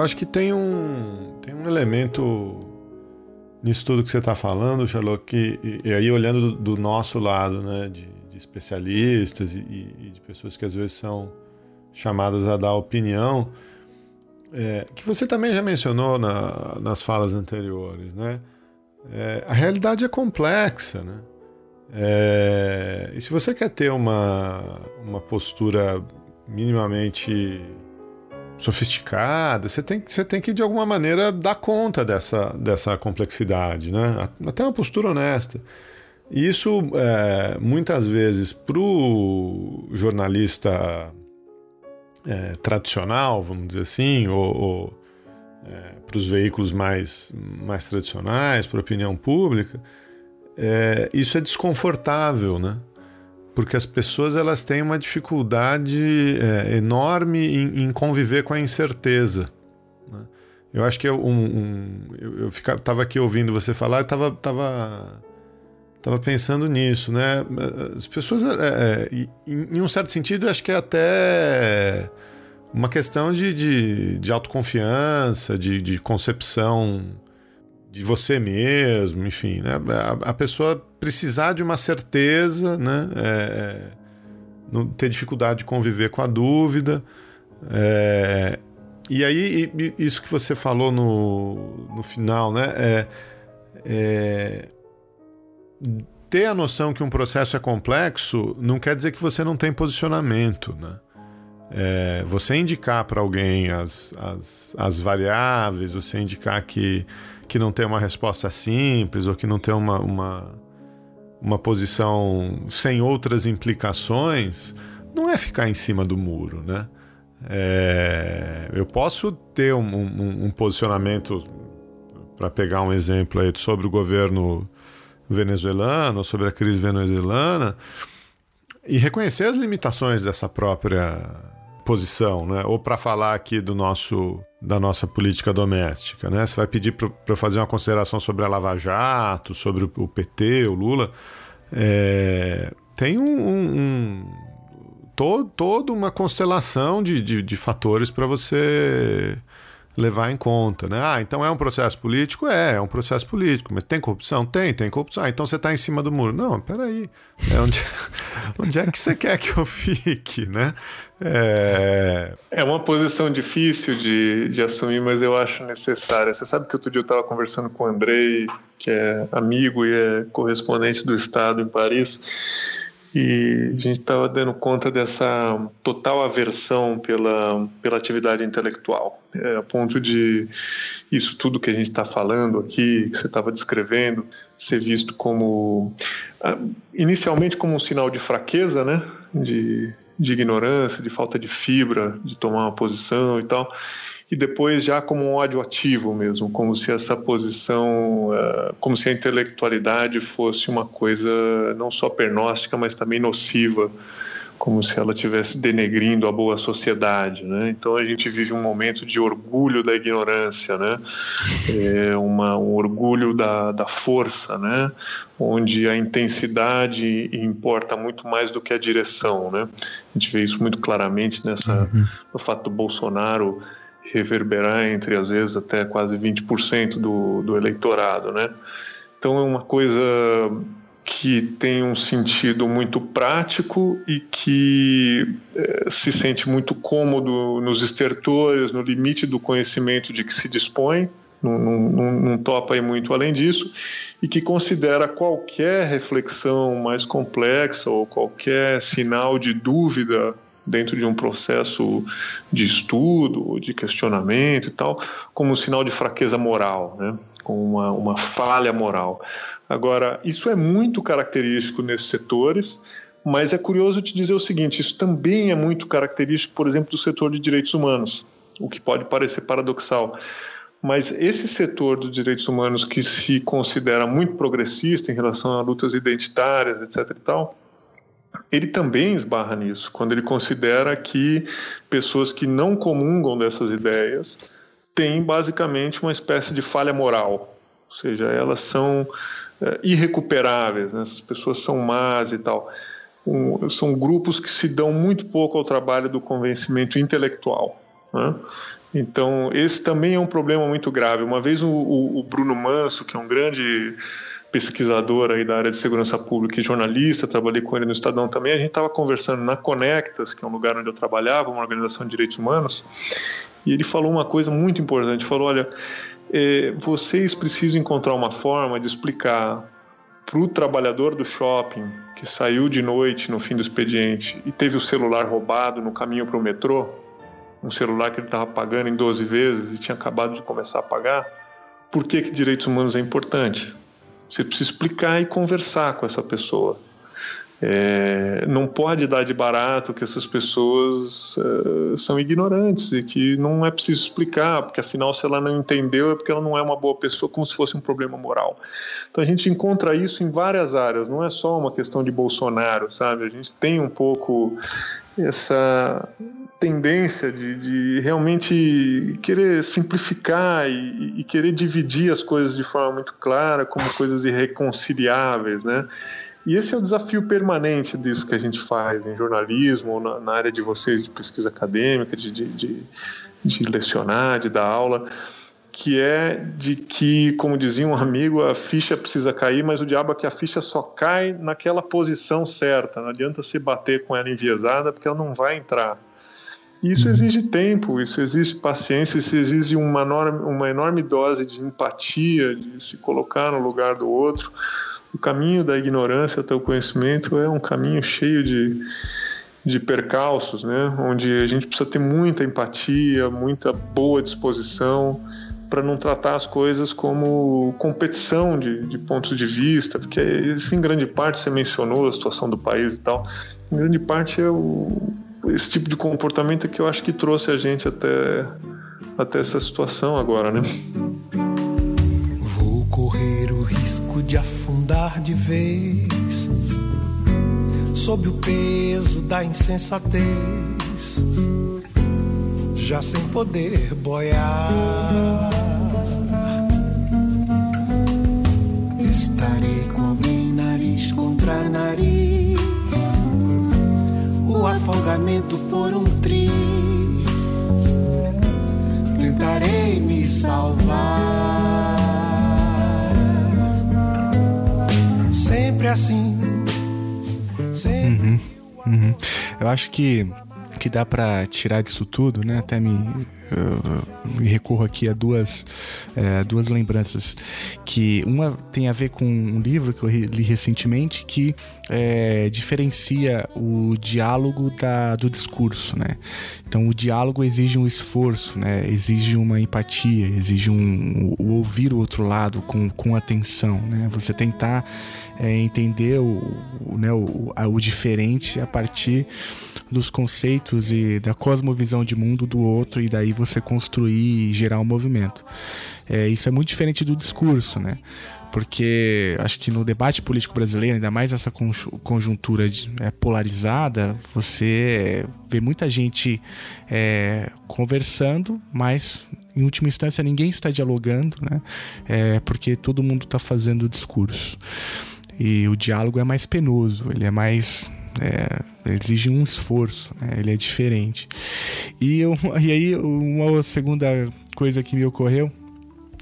Acho que tem um, tem um elemento nisso tudo que você está falando, Charlotte, que, e, e, aí olhando do, do, nosso lado, né, de, de especialistas e, e, de pessoas que às vezes são chamadas a dar opinião, é, que você também já mencionou na, nas falas anteriores, né? É, a realidade é complexa, né? É, e se você quer ter uma, uma postura minimamente sofisticada, você tem, você tem que de alguma maneira dar conta dessa, dessa complexidade, né? Até uma postura honesta. E isso, é, muitas vezes, para o jornalista é, tradicional, vamos dizer assim, ou, ou é, para os veículos mais, mais tradicionais, para a opinião pública, é, isso é desconfortável, né? Porque as pessoas elas têm uma dificuldade é, enorme em, em, conviver com a incerteza. Né? Eu acho que eu, um, um, eu, eu estava aqui ouvindo você falar estava tava, tava pensando nisso, né? As pessoas, é, é, em, em, um certo sentido, eu acho que é até uma questão de, de, de autoconfiança, de, de concepção de você mesmo, enfim, né? A, a, pessoa precisar de uma certeza, né? É, é, não ter dificuldade de conviver com a dúvida. É, e aí, e, isso que você falou no, no final, né? É, é, ter a noção que um processo é complexo não quer dizer que você não tem posicionamento, né? É, você indicar para alguém as, as, as variáveis, você indicar que que não tem uma resposta simples ou que não tem uma, uma, uma posição sem outras implicações, não é ficar em cima do muro, né? É, eu posso ter um, um, um posicionamento, para pegar um exemplo aí, sobre o governo venezuelano, sobre a crise venezuelana, e reconhecer as limitações dessa própria posição, né? Ou para falar aqui do nosso da nossa política doméstica, né? Você vai pedir para eu fazer uma consideração sobre a Lava Jato, sobre o PT, o Lula, é, tem um, um, um todo, toda uma constelação de, de, de fatores para você levar em conta, né? Ah, então é um processo político? É, é um processo político, mas tem corrupção? Tem, tem corrupção. Ah, então você está em cima do muro. Não, peraí. É onde, (laughs) onde é que você quer que eu fique, né? É... é uma posição difícil de, de assumir, mas eu acho necessária. Você sabe que outro dia eu estava conversando com o Andrei, que é amigo e é correspondente do Estado em Paris, e a gente estava dando conta dessa total aversão pela, pela atividade intelectual, é, a ponto de isso tudo que a gente está falando aqui, que você estava descrevendo, ser visto como, inicialmente como um sinal de fraqueza, né? de, de ignorância, de falta de fibra, de tomar uma posição e tal e depois já como um ódio ativo mesmo, como se essa posição, uh, como se a intelectualidade fosse uma coisa não só pernóstica, mas também nociva, como se ela estivesse denegrindo a boa sociedade, né? Então a gente vive um momento de orgulho da ignorância, né? É uma, um orgulho da, da força, né? Onde a intensidade importa muito mais do que a direção, né? A gente vê isso muito claramente nessa uhum. no fato do Bolsonaro reverberar entre, às vezes, até quase 20% do, do eleitorado, né? Então é uma coisa que tem um sentido muito prático e que é, se sente muito cômodo nos estertores, no limite do conhecimento de que se dispõe, não, não, não topa aí muito além disso, e que considera qualquer reflexão mais complexa ou qualquer sinal de dúvida dentro de um processo de estudo, de questionamento e tal, como um sinal de fraqueza moral, né? como uma, uma falha moral. Agora, isso é muito característico nesses setores, mas é curioso te dizer o seguinte: isso também é muito característico, por exemplo, do setor de direitos humanos, o que pode parecer paradoxal. Mas esse setor dos direitos humanos que se considera muito progressista em relação a lutas identitárias, etc. e tal, ele também esbarra nisso, quando ele considera que pessoas que não comungam dessas ideias têm basicamente uma espécie de falha moral, ou seja, elas são é, irrecuperáveis, né? essas pessoas são más e tal. Um, são grupos que se dão muito pouco ao trabalho do convencimento intelectual. Né? Então, esse também é um problema muito grave. Uma vez o, o, o Bruno Manso, que é um grande pesquisador aí da área de segurança pública e jornalista, trabalhei com ele no Estadão também. A gente estava conversando na Conectas, que é um lugar onde eu trabalhava, uma organização de direitos humanos, e ele falou uma coisa muito importante. Falou: olha, é, vocês precisam encontrar uma forma de explicar para o trabalhador do shopping que saiu de noite no fim do expediente e teve o celular roubado no caminho para o metrô, um celular que ele estava pagando em 12 vezes e tinha acabado de começar a pagar, por que, que direitos humanos é importante? Você precisa explicar e conversar com essa pessoa. É, não pode dar de barato que essas pessoas uh, são ignorantes e que não é preciso explicar, porque afinal, se ela não entendeu, é porque ela não é uma boa pessoa, como se fosse um problema moral. Então a gente encontra isso em várias áreas, não é só uma questão de Bolsonaro, sabe? A gente tem um pouco essa tendência de, de realmente querer simplificar e, e, querer dividir as coisas de forma muito clara como coisas irreconciliáveis, né? E esse é o desafio permanente disso que a gente faz em jornalismo, na, na área de vocês de pesquisa acadêmica, de, de, de, de lecionar, de dar aula que é de que, como dizia um amigo, a ficha precisa cair, mas o diabo é que a ficha só cai naquela posição certa. Não adianta se bater com ela enviesada, porque ela não vai entrar. Isso exige tempo, isso exige paciência, isso exige uma enorme, uma enorme dose de empatia, de se colocar no lugar do outro. O caminho da ignorância até o conhecimento é um caminho cheio de, de percalços, né? onde a gente precisa ter muita empatia, muita boa disposição para não tratar as coisas como competição de, de, pontos de vista, porque isso em grande parte você mencionou a situação do país e tal, em grande parte é o, esse tipo de comportamento que eu acho que trouxe a gente até, até essa situação agora, né? Vou correr o risco de afundar de vez sob o peso da insensatez, já sem poder boiar. Estarei com alguém nariz contra nariz, o afogamento por um triz. Tentarei me salvar. Sempre assim Uhum, uhum. Eu acho que que dá para tirar disso tudo, né? Até me, me recorro aqui a duas, é, duas lembranças. Que uma tem a ver com um livro que eu li recentemente que é, diferencia o diálogo da, do discurso, né? Então o diálogo exige um esforço, né? Exige uma empatia, exige um, o ouvir o outro lado com, com atenção, né? Você tentar é, entender o, né, o, o diferente a partir dos conceitos e da cosmovisão de mundo do outro e daí você construir e gerar um movimento. É, isso é muito diferente do discurso, né? Porque acho que no debate político brasileiro, ainda mais essa conjuntura de, é, polarizada, você vê muita gente é, conversando, mas em última instância ninguém está dialogando, né? É, porque todo mundo está fazendo discurso. E o diálogo é mais penoso, ele é mais. É, exige um esforço, né? ele é diferente. E, eu, (laughs) e aí, uma segunda coisa que me ocorreu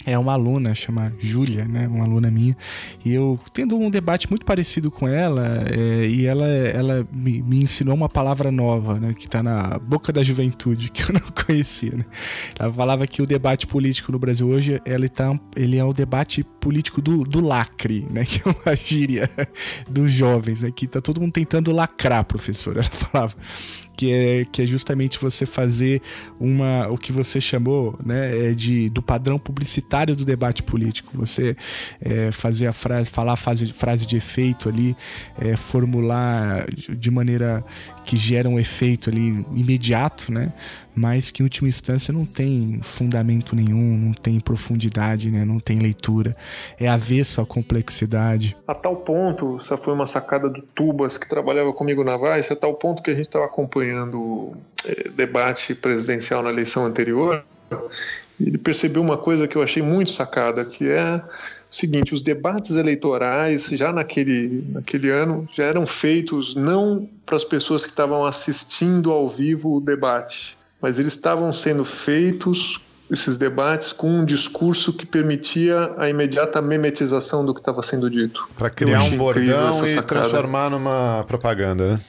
é uma aluna, chama Júlia, né? Uma aluna minha. E eu tendo um debate muito parecido com ela, é, e ela, ela me, me, ensinou uma palavra nova, né? Que tá na boca da juventude, (laughs) que eu não conhecia, né? Ela falava que o debate político no Brasil hoje, ele, tá, ele é o debate político do, do lacre, né? (laughs) Que é uma gíria dos jovens, né? Que tá todo mundo tentando lacrar, professor. Ela falava que é, que é justamente você fazer uma o que você chamou né, é de, do padrão publicitário do debate político. Você é, fazer a frase, falar a frase, frase de efeito ali, é, formular de maneira que gera um efeito ali imediato, né? Mas que em última instância não tem fundamento nenhum, não tem profundidade, né? Não tem leitura. É avesso à complexidade. A tal ponto, essa foi uma sacada do Tubas que trabalhava comigo na Vice, a tal ponto que a gente estava acompanhando o eh, debate presidencial na eleição anterior, ele percebeu uma coisa que eu achei muito sacada, que é o seguinte: os debates eleitorais já naquele, naquele ano já eram feitos não para as pessoas que estavam assistindo ao vivo o debate, mas eles estavam sendo feitos esses debates com um discurso que permitia a imediata memetização do que estava sendo dito. Para criar um bordão e transformar numa propaganda, né?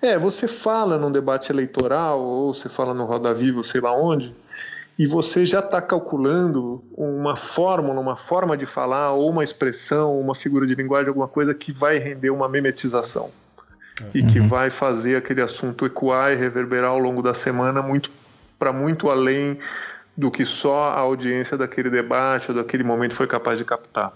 É, você fala num debate eleitoral ou você fala no Roda Viva, sei lá onde, e você já está calculando uma fórmula, uma forma de falar, ou uma expressão, uma figura de linguagem, alguma coisa que vai render uma memetização uhum. e que uhum. vai fazer aquele assunto ecoar e reverberar ao longo da semana muito para muito além do que só a audiência daquele debate ou daquele momento foi capaz de captar.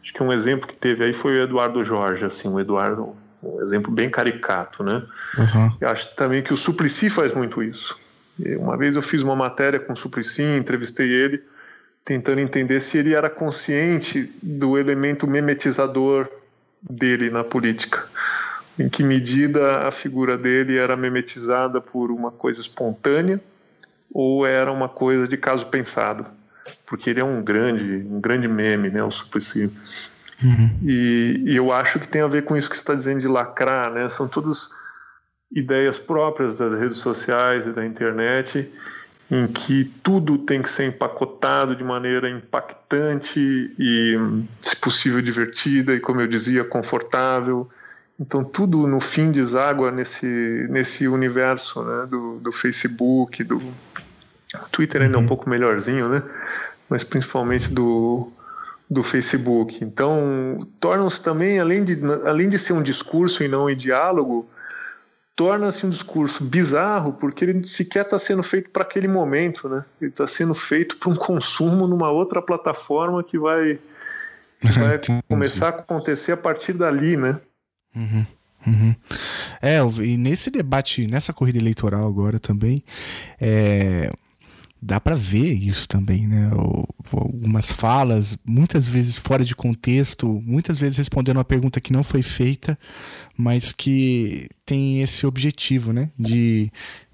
Acho que um exemplo que teve aí foi o Eduardo Jorge, assim, o Eduardo, um exemplo bem caricato, né? Uhum. Eu acho também que o Suplicy faz muito isso. Uma vez eu fiz uma matéria com o Suplicy, entrevistei ele, tentando entender se ele era consciente do elemento memetizador dele na política. Em que medida a figura dele era memetizada por uma coisa espontânea ou era uma coisa de caso pensado. Porque ele é um grande, um grande meme, né, o Suplicy. Uhum. E, e, eu acho que tem a ver com isso que você está dizendo de lacrar, né? São todas ideias próprias das redes sociais e da internet em que tudo tem que ser empacotado de maneira impactante e, se possível, divertida e, como eu dizia, confortável. Então, tudo no fim deságua nesse, nesse universo né, do, do Facebook, do Twitter ainda é um uhum. pouco melhorzinho, né? Mas principalmente do, do Facebook. Então, tornam-se também, além de, além de ser um discurso e não um diálogo, torna-se um discurso bizarro porque ele sequer está sendo feito para aquele momento, né? Ele está sendo feito para um consumo numa outra plataforma que vai, que (laughs) vai começar a acontecer a partir dali, né? Uhum, uhum. É, e nesse debate, nessa corrida eleitoral agora também, é, dá para ver isso também, né? Algumas falas, muitas vezes fora de contexto, muitas vezes respondendo uma pergunta que não foi feita, mas que tem esse objetivo, né? De,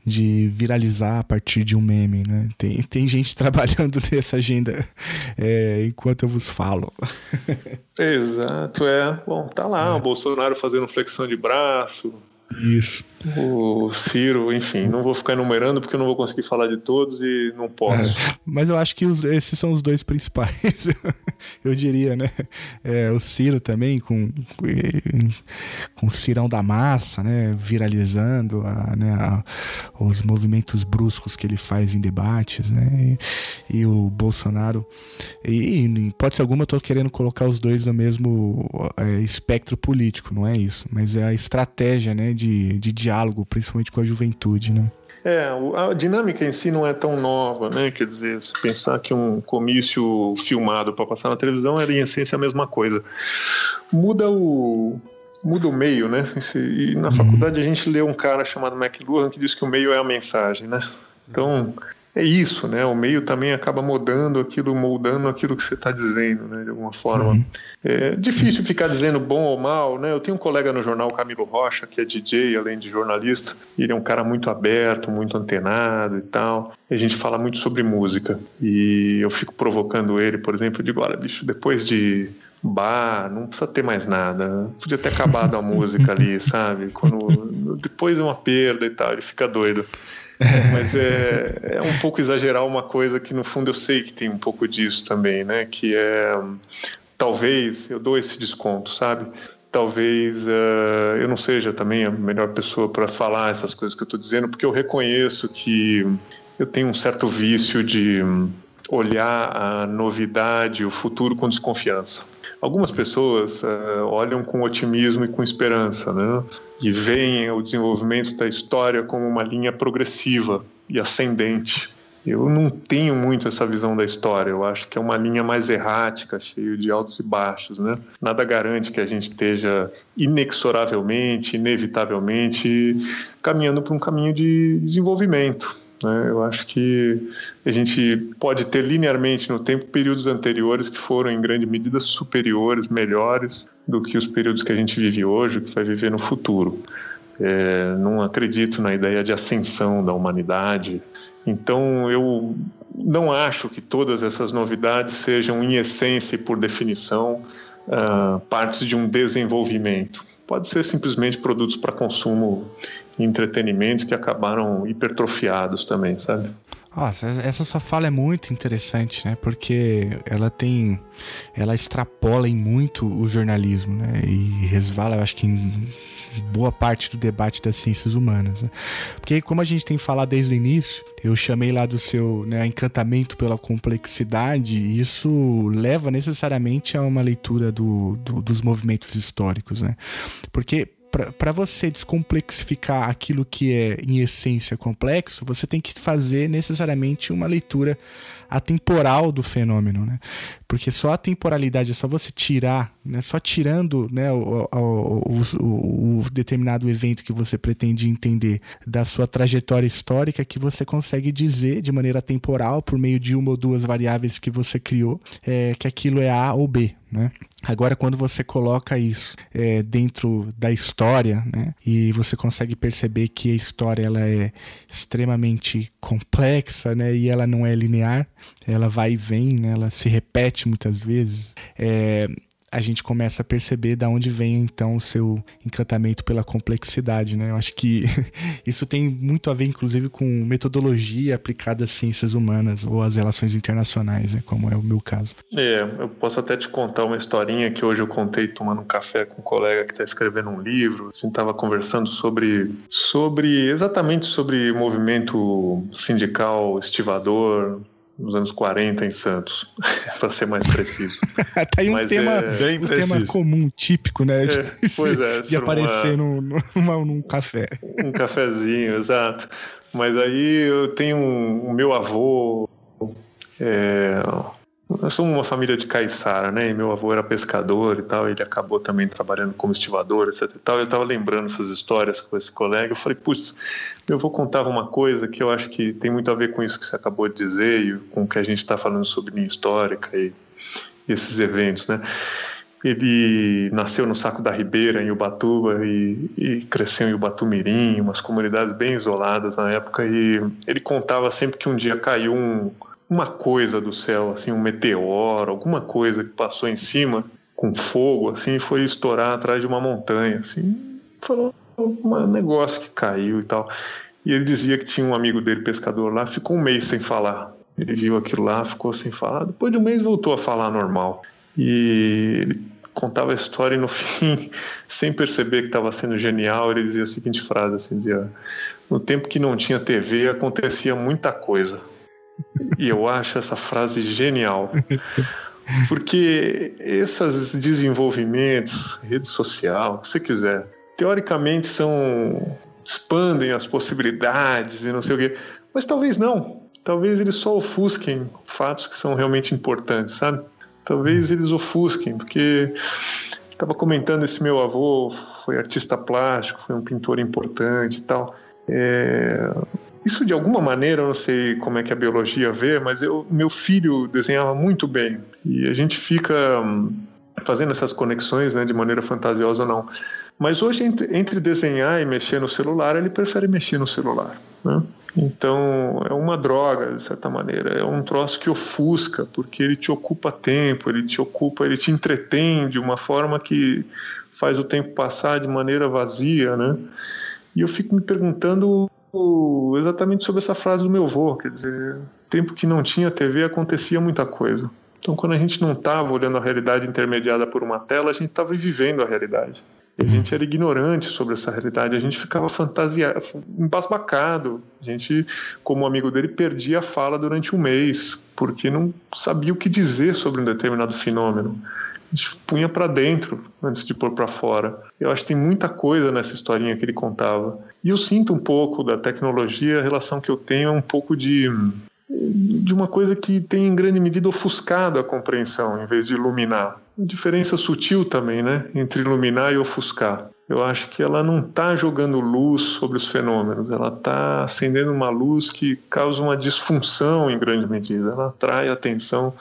de viralizar a partir de um meme, né? Tem, tem gente (laughs) trabalhando nessa agenda é, enquanto eu vos falo. (laughs) Exato, é. Bom, tá lá, é. o Bolsonaro fazendo flexão de braço, isso. O Ciro, enfim, não vou ficar enumerando porque eu não vou conseguir falar de todos e não posso. É, mas eu acho que os, esses são os dois principais, (laughs) eu diria, né? É, o Ciro também, com, com o Cirão da Massa, né? Viralizando a, né? A, os movimentos bruscos que ele faz em debates, né? E, e o Bolsonaro. E, em hipótese alguma, eu tô querendo colocar os dois no mesmo é, espectro político, não é isso? Mas é a estratégia, né? De, de diálogo, principalmente com a juventude, né? É, a dinâmica em si não é tão nova, né? Quer dizer, se pensar que um comício filmado para passar na televisão era em essência a mesma coisa. Muda o, muda o meio, né? E na uhum. faculdade a gente lê um cara chamado McLuhan que diz que o meio é a mensagem, né? Então, é isso, né? O meio também acaba mudando aquilo, moldando aquilo que você está dizendo, né? De alguma forma. Uhum. É difícil ficar dizendo bom ou mal, né? Eu tenho um colega no jornal, Camilo Rocha, que é DJ, além de jornalista. Ele é um cara muito aberto, muito antenado e tal. E a gente fala muito sobre música. E eu fico provocando ele, por exemplo, digo, olha, bicho, depois de bar, não precisa ter mais nada. Podia ter acabado a (laughs) música ali, sabe? Quando depois é uma perda e tal, ele fica doido. (laughs) Mas é, é um pouco exagerar uma coisa que no fundo eu sei que tem um pouco disso também, né? Que é talvez eu dou esse desconto, sabe? Talvez uh, eu não seja também a melhor pessoa para falar essas coisas que eu estou dizendo, porque eu reconheço que eu tenho um certo vício de olhar a novidade, o futuro com desconfiança. Algumas pessoas uh, olham com otimismo e com esperança, né? E veem o desenvolvimento da história como uma linha progressiva e ascendente. Eu não tenho muito essa visão da história. Eu acho que é uma linha mais errática, cheio de altos e baixos, né? Nada garante que a gente esteja inexoravelmente, inevitavelmente caminhando para um caminho de desenvolvimento. Né? Eu acho que a gente pode ter linearmente no tempo períodos anteriores que foram em grande medida superiores, melhores do que os períodos que a gente vive hoje, que vai viver no futuro. É, não acredito na ideia de ascensão da humanidade. Então eu não acho que todas essas novidades sejam, em essência e por definição, uh, partes de um desenvolvimento. Pode ser simplesmente produtos para consumo entretenimento que acabaram hipertrofiados também, sabe? Nossa, essa sua fala é muito interessante, né? Porque ela tem. Ela extrapola em muito o jornalismo, né? E resvala, eu acho que em boa parte do debate das ciências humanas. Né? Porque, como a gente tem falado desde o início, eu chamei lá do seu né, encantamento pela complexidade, isso leva necessariamente a uma leitura do, do dos movimentos históricos, né? Porque para você descomplexificar aquilo que é em essência complexo, você tem que fazer necessariamente uma leitura atemporal do fenômeno, né? Porque só a temporalidade, é só você tirar, né? Só tirando né, o, o, o, o determinado evento que você pretende entender da sua trajetória histórica que você consegue dizer de maneira temporal, por meio de uma ou duas variáveis que você criou, é, que aquilo é A ou B, né? Agora, quando você coloca isso é, dentro da história, né, e você consegue perceber que a história ela é extremamente complexa, né, e ela não é linear, ela vai e vem, né, ela se repete muitas vezes. É, a gente começa a perceber da onde vem então o seu encantamento pela complexidade, né? Eu acho que (laughs) isso tem muito a ver, inclusive, com metodologia aplicada às ciências humanas ou às relações internacionais, né? Como é o meu caso. É, eu posso até te contar uma historinha que hoje eu contei tomando um café com um colega que está escrevendo um livro. A gente estava conversando sobre, sobre exatamente sobre movimento sindical estivador nos anos 40 em Santos, (laughs) para ser mais preciso. (laughs) tá aí um Mas tema, é... bem um preciso. tema comum, típico, né? De, é, pois é, (laughs) de aparecer uma... num, num, num café. Um cafezinho, exato. Mas aí eu tenho um, o meu avô, é, nós somos uma família de caiçara, né? E meu avô era pescador e tal, ele acabou também trabalhando como estivador, etc e tal. Eu estava lembrando essas histórias com esse colega, eu falei, putz, meu avô contava uma coisa que eu acho que tem muito a ver com isso que você acabou de dizer e com o que a gente está falando sobre linha histórica e esses eventos, né? Ele nasceu no Saco da Ribeira, em Ubatuba, e, e, cresceu em Ubatumirim, umas comunidades bem isoladas na época. E ele contava sempre que um dia caiu um, uma coisa do céu, assim, um meteoro, alguma coisa que passou em cima com fogo, assim, foi estourar atrás de uma montanha, assim, falou um negócio que caiu e tal. E ele dizia que tinha um amigo dele, pescador lá, ficou um mês sem falar. Ele viu aquilo lá, ficou sem falar. Depois de um mês voltou a falar normal. E ele contava a história e no (laughs) fim, sem perceber que estava sendo genial, ele dizia a seguinte frase, assim, dizia, no tempo que não tinha TV acontecia muita coisa. E eu acho essa frase genial. Porque esses desenvolvimentos, rede social, o que você quiser, teoricamente são expandem as possibilidades e não sei o quê, mas talvez não. Talvez eles só ofusquem fatos que são realmente importantes, sabe? Talvez eles ofusquem, porque estava comentando esse meu avô foi artista plástico, foi um pintor importante e tal. É, isso de alguma maneira, eu não sei como é que a biologia vê, mas eu, meu filho desenhava muito bem. E a gente fica hum, fazendo essas conexões né, de maneira fantasiosa ou não. Mas hoje, entre, desenhar e mexer no celular, ele prefere mexer no celular. Né? Então, é uma droga, de certa maneira. É um troço que ofusca, porque ele te ocupa tempo, ele te ocupa, ele te entretém de uma forma que faz o tempo passar de maneira vazia, né? E eu fico me perguntando exatamente sobre essa frase do meu avô, quer dizer, tempo que não tinha TV acontecia muita coisa. Então, quando a gente não estava olhando a realidade intermediada por uma tela, a gente estava vivendo a realidade. E a gente era ignorante sobre essa realidade, a gente ficava fantasiado, embasbacado. A gente, como amigo dele, perdia a fala durante um mês, porque não sabia o que dizer sobre um determinado fenômeno gente punha para dentro antes de pôr para fora. Eu acho que tem muita coisa nessa historinha que ele contava. E eu sinto um pouco da tecnologia, a relação que eu tenho é um pouco de de uma coisa que tem em grande medida ofuscado a compreensão em vez de iluminar. Uma diferença sutil também, né, entre iluminar e ofuscar. Eu acho que ela não está jogando luz sobre os fenômenos, ela está acendendo uma luz que causa uma disfunção em grande medida. Ela atrai atenção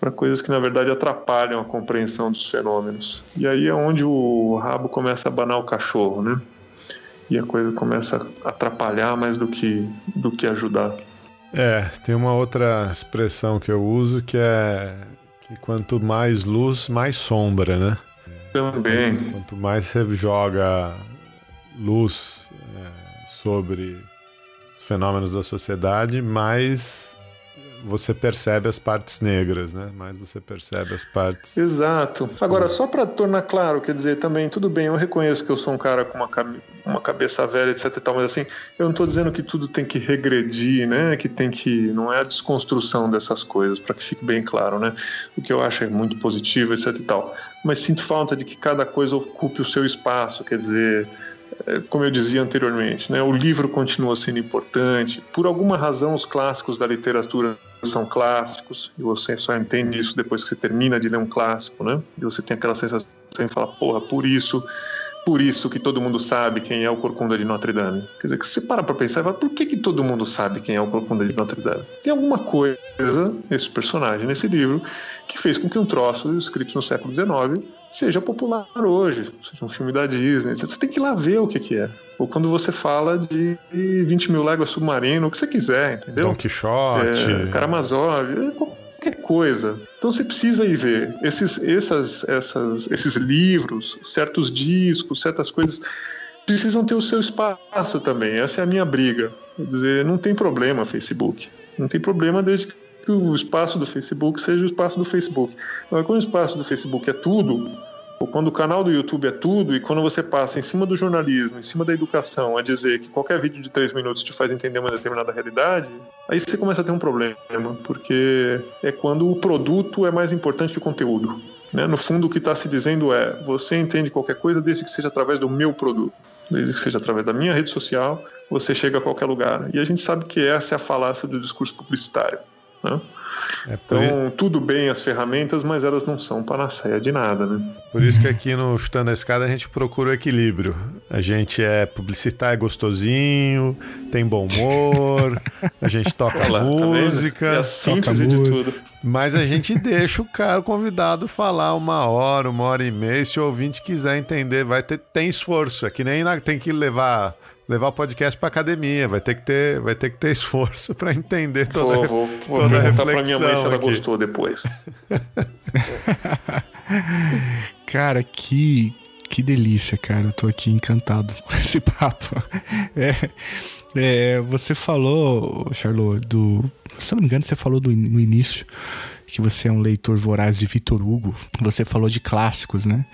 para coisas que na verdade atrapalham a compreensão dos fenômenos. E aí é onde o rabo começa a abanar o cachorro, né? E a coisa começa a atrapalhar mais do que, do que ajudar. É, tem uma outra expressão que eu uso que é que quanto mais luz, mais sombra, né? Também. Quanto mais você joga luz é, sobre os fenômenos da sociedade, mais você percebe as partes negras, né? Mais você percebe as partes. Exato. Agora, só para tornar claro, quer dizer, também, tudo bem, eu reconheço que eu sou um cara com uma, uma cabeça velha, etc e tal, mas assim, eu não estou dizendo que tudo tem que regredir, né? Que tem que. Não é a desconstrução dessas coisas, para que fique bem claro, né? O que eu acho é muito positivo, etc e tal. Mas sinto falta de que cada coisa ocupe o seu espaço, quer dizer é, como eu dizia anteriormente, né, o livro continua sendo importante. Por alguma razão, os clássicos da literatura são clássicos, e você só entende isso depois que você termina de ler um clássico, né? E você tem aquela sensação de falar, porra, por isso por isso que todo mundo sabe quem é o Corcunda de Notre Dame. Quer dizer, que você para pra pensar e fala, por que, que todo mundo sabe quem é o Corcunda de Notre Dame? Tem alguma coisa nesse personagem, nesse livro, que fez com que um troço escrito no século XIX seja popular hoje, seja um filme da Disney. Você tem que ir lá ver o que, que é. Ou quando você fala de 20 mil léguas submarino, o que você quiser, entendeu? Don Quixote. É, Karamazov, qualquer coisa. Então você precisa ir ver esses, essas, essas, esses livros, certos discos, certas coisas precisam ter o seu espaço também. Essa é a minha briga. Quer dizer, não tem problema Facebook. Não tem problema desde que o espaço do Facebook seja o espaço do Facebook. Agora, quando o espaço do Facebook é tudo, quando o canal do YouTube é tudo, e quando você passa em cima do jornalismo, em cima da educação, a dizer que qualquer vídeo de três minutos te faz entender uma determinada realidade, aí você começa a ter um problema, porque é quando o produto é mais importante que o conteúdo. Né? No fundo, o que está se dizendo é: você entende qualquer coisa desde que seja através do meu produto, desde que seja através da minha rede social, você chega a qualquer lugar. E a gente sabe que essa é a falácia do discurso publicitário. Né? É então, tudo bem as ferramentas, mas elas não são panaceia de nada, né? Por isso que aqui no Chutando a Escada a gente procura o equilíbrio. A gente é publicitar, é gostosinho, tem bom humor, a gente toca lá, música. Tá é a síntese de tudo. Mas a gente deixa o cara, o convidado, falar uma hora, uma hora e meia. Se o ouvinte quiser entender, vai ter tem esforço. É que nem tem que levar levar o podcast para academia, vai ter que ter, vai ter que ter esforço para entender toda, vou, vou, vou toda a reflexão. Pra minha mãe se ela aqui. gostou depois. (laughs) cara, que que delícia, cara. Eu tô aqui encantado com esse (laughs) papo. É, é, você falou, Charlot, do. Se eu não me engano, você falou do, no início que você é um leitor voraz de Vitor Hugo. Você falou de clássicos, né?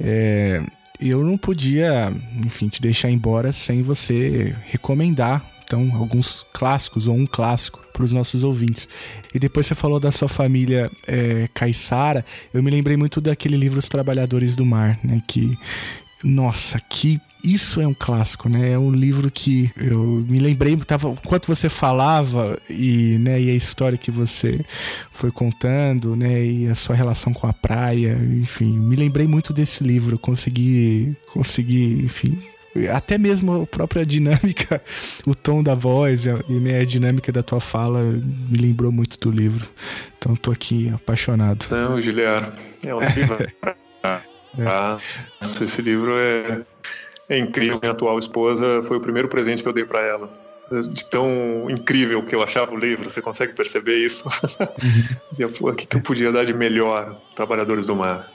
É, eu não podia, enfim, te deixar embora sem você recomendar então alguns clássicos ou um clássico para os nossos ouvintes. E depois você falou da sua família é, caiçara, eu me lembrei muito daquele livro Os Trabalhadores do Mar, né? Que, nossa, que isso é um clássico, né? É um livro que eu me lembrei, tava, enquanto você falava e, né, e a história que você foi contando, né, e a sua relação com a praia, enfim, me lembrei muito desse livro, consegui, consegui, enfim, até mesmo a própria dinâmica, o tom da voz e né, a dinâmica da tua fala me lembrou muito do livro. Então tô aqui apaixonado. Não, Giliar, é um livro. É. Ah, esse livro é é incrível. Minha atual esposa foi o primeiro presente que eu dei para ela. De tão incrível que eu achava o livro, você consegue perceber isso? (laughs) O que, que eu podia dar de melhor, Trabalhadores do Mar?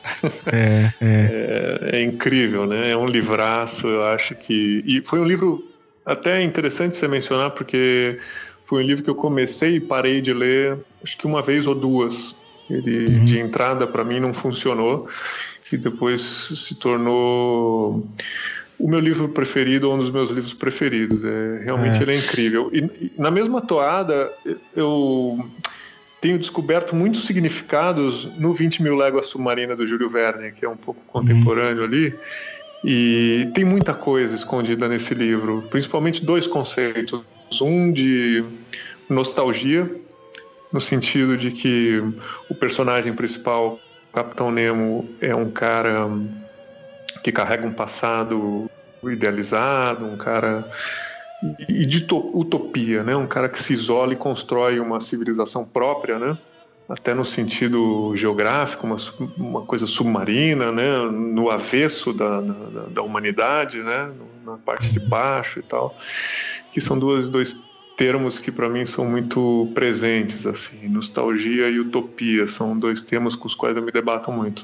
É, é. é, é incrível, né? É um livraço, eu acho que. E foi um livro até interessante você mencionar, porque foi um livro que eu comecei e parei de ler, acho que uma vez ou duas. Ele, uhum. de entrada, para mim, não funcionou, e depois se tornou o meu livro preferido, um dos meus livros preferidos. É, realmente é. ele é incrível. E, na mesma toada, eu tenho descoberto muitos significados no 20 Mil Léguas Submarina do Júlio Verne, que é um pouco contemporâneo uhum. ali. E tem muita coisa escondida nesse livro, principalmente dois conceitos. Um de nostalgia, no sentido de que o personagem principal, o Capitão Nemo, é um cara que carrega um passado idealizado, um cara e de utopia, né? Um cara que se isola e constrói uma civilização própria, né? Até no sentido geográfico, uma, uma coisa submarina, né? No avesso da, da, da humanidade, né? Na parte de baixo e tal, que são duas, dois termos que para mim são muito presentes, assim, nostalgia e utopia são dois temas com os quais eu me debato muito.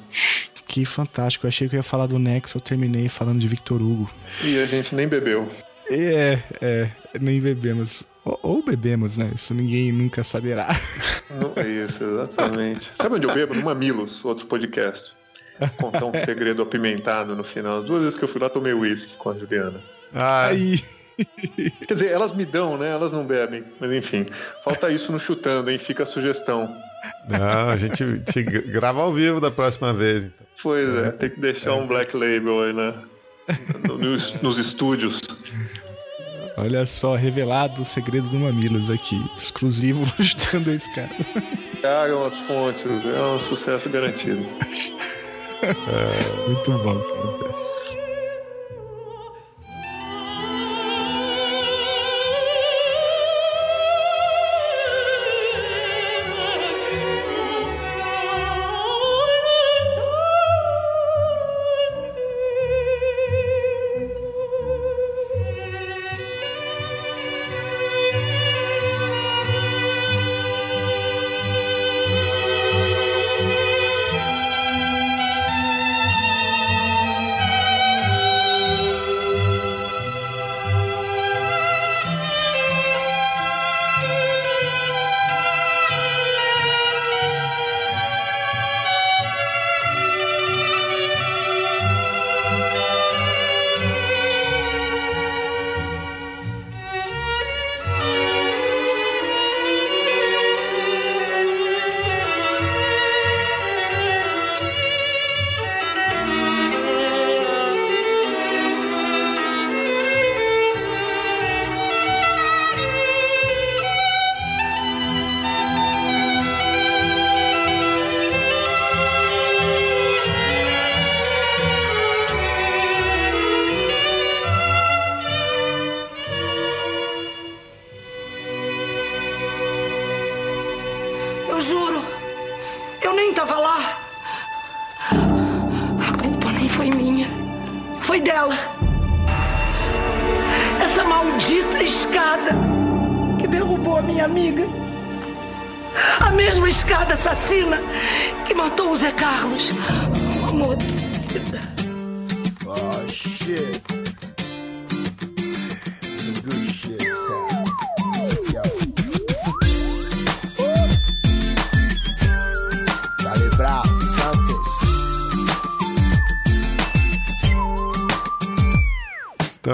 Que fantástico. Eu achei que eu ia falar do Nexo, eu terminei falando de Victor Hugo. E a gente nem bebeu. É, é, nem bebemos. Ou, ou bebemos, né? Isso ninguém nunca saberá. Não é isso, exatamente. Sabe onde eu bebo? No Mamilos, outro podcast. Contar um segredo apimentado no final. As duas vezes que eu fui lá, tomei uísque com a Juliana. Aí. Quer dizer, elas me dão, né? Elas não bebem. Mas enfim, falta isso no chutando, hein? Fica a sugestão. Não, a gente te grava ao vivo da próxima vez. Então. Pois é, tem que deixar é. um black label aí, né? Nos, nos estúdios. Olha só, revelado o segredo do Mamilos aqui. Exclusivo (laughs) no esse cara. Cagam as fontes, é um sucesso garantido. É, muito bom, cara.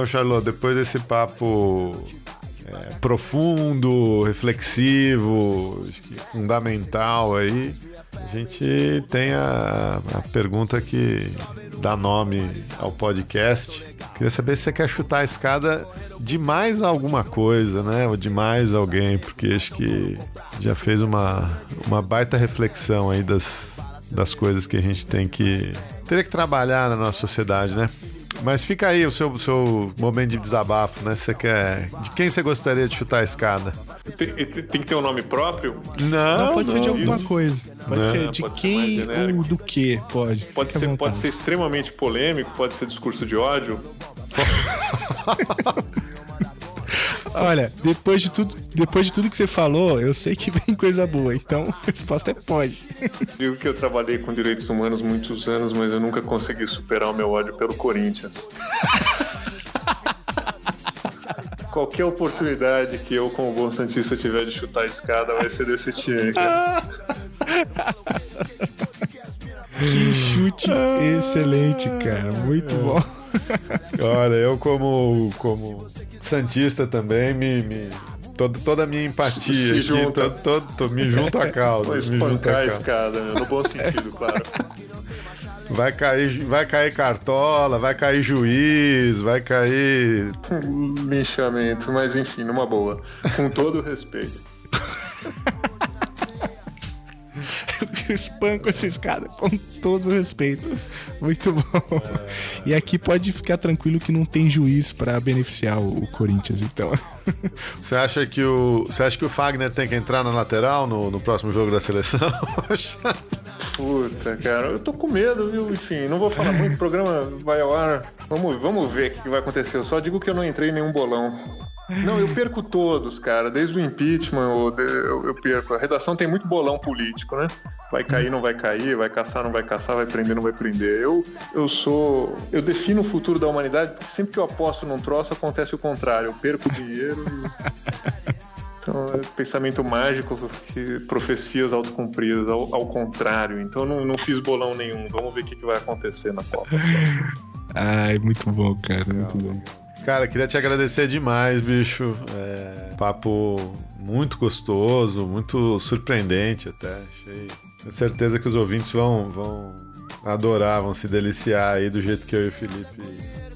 Charlotte, depois desse papo é, profundo, reflexivo, fundamental aí, a gente tem a, a pergunta que dá nome ao podcast. Queria saber se você quer chutar a escada de mais alguma coisa, né? Ou de mais alguém, porque acho que já fez uma, uma baita reflexão aí das, das coisas que a gente tem que. teria que trabalhar na nossa sociedade, né? Mas fica aí o seu, seu momento de desabafo, né? Você quer. De quem você gostaria de chutar a escada? Tem, tem que ter um nome próprio? Não, Não, pode ser de não. alguma coisa. Pode Não. ser de Pode ser quem genérico. ou do que, pode. Pode Fica ser, pode ser extremamente polêmico, pode ser discurso de ódio. (laughs) (laughs) Olha, depois de, tudo, depois de tudo que você falou, eu sei que vem coisa boa. Então, (laughs) a resposta é pode. Digo que eu trabalhei com direitos humanos muitos anos, mas eu nunca consegui superar o meu ódio pelo Corinthians. (laughs) Qualquer oportunidade que eu, como bom santista, tiver de chutar a escada, vai ser desse time. cara. (laughs) Que chute excelente, cara. Muito bom. (laughs) Olha, eu como, como Santista também me. me- toda, toda a minha empatia Se aqui, todo, todo- tô- me junto à (laughs) causa. Vou espancar a escada, meu, no bom (laughs) sentido, claro. Vai cair, vai cair cartola, vai cair juiz, vai cair. Linchamento, mas enfim, numa boa. Com todo o respeito. (laughs) Eu espanco essa escada com todo respeito. Muito bom. E aqui pode ficar tranquilo que não tem juiz pra beneficiar o Corinthians, então. (laughs) Você acha que o. Você acha que o Fagner tem que entrar na lateral no, no próximo jogo da seleção? (laughs) Puta, cara, eu tô com medo, viu? Enfim, não vou falar muito, o programa vai ao ar. Vamos, vamos ver o que que vai acontecer. Eu só digo que eu não entrei em nenhum bolão. Não, eu perco todos, cara. Desde o impeachment eu, eu, perco. A redação tem muito bolão político, né? Vai cair, não vai cair, vai caçar, não vai caçar, vai prender, não vai prender. Eu, eu sou. Eu defino o futuro da humanidade porque sempre que eu aposto num troço acontece o contrário. Eu perco dinheiro e. (laughs) Então, é pensamento mágico, que profecias autocumpridas, ao, ao contrário. Então, eu não, não fiz bolão nenhum. Vamos ver o que, que vai acontecer na Copa. Ai, muito bom, cara. Muito bom. Cara, queria te agradecer demais, bicho. É, papo muito gostoso, muito surpreendente até. Achei. Tenho certeza que os ouvintes vão, vão adorar, vão se deliciar aí do jeito que eu e o Felipe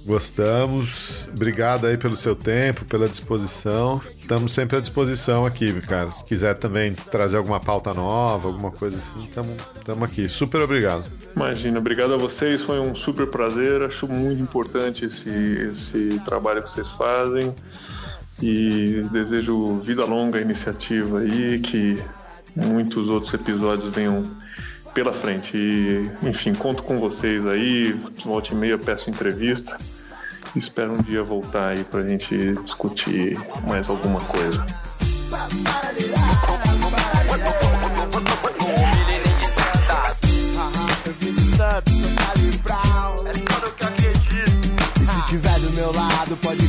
gostamos. Obrigado aí pelo seu tempo, pela disposição. Estamos sempre à disposição aqui, cara. Se quiser também trazer alguma pauta nova, alguma coisa assim, estamos aqui. Super obrigado. Imagina, obrigado a vocês, foi um super prazer. Acho muito importante esse, esse trabalho que vocês fazem. E desejo vida longa à iniciativa aí, que muitos outros episódios venham pela frente. E, enfim, conto com vocês aí. Volte e meia, peço entrevista. Espero um dia voltar aí pra gente discutir mais alguma coisa. É que. E se tiver do meu lado, pode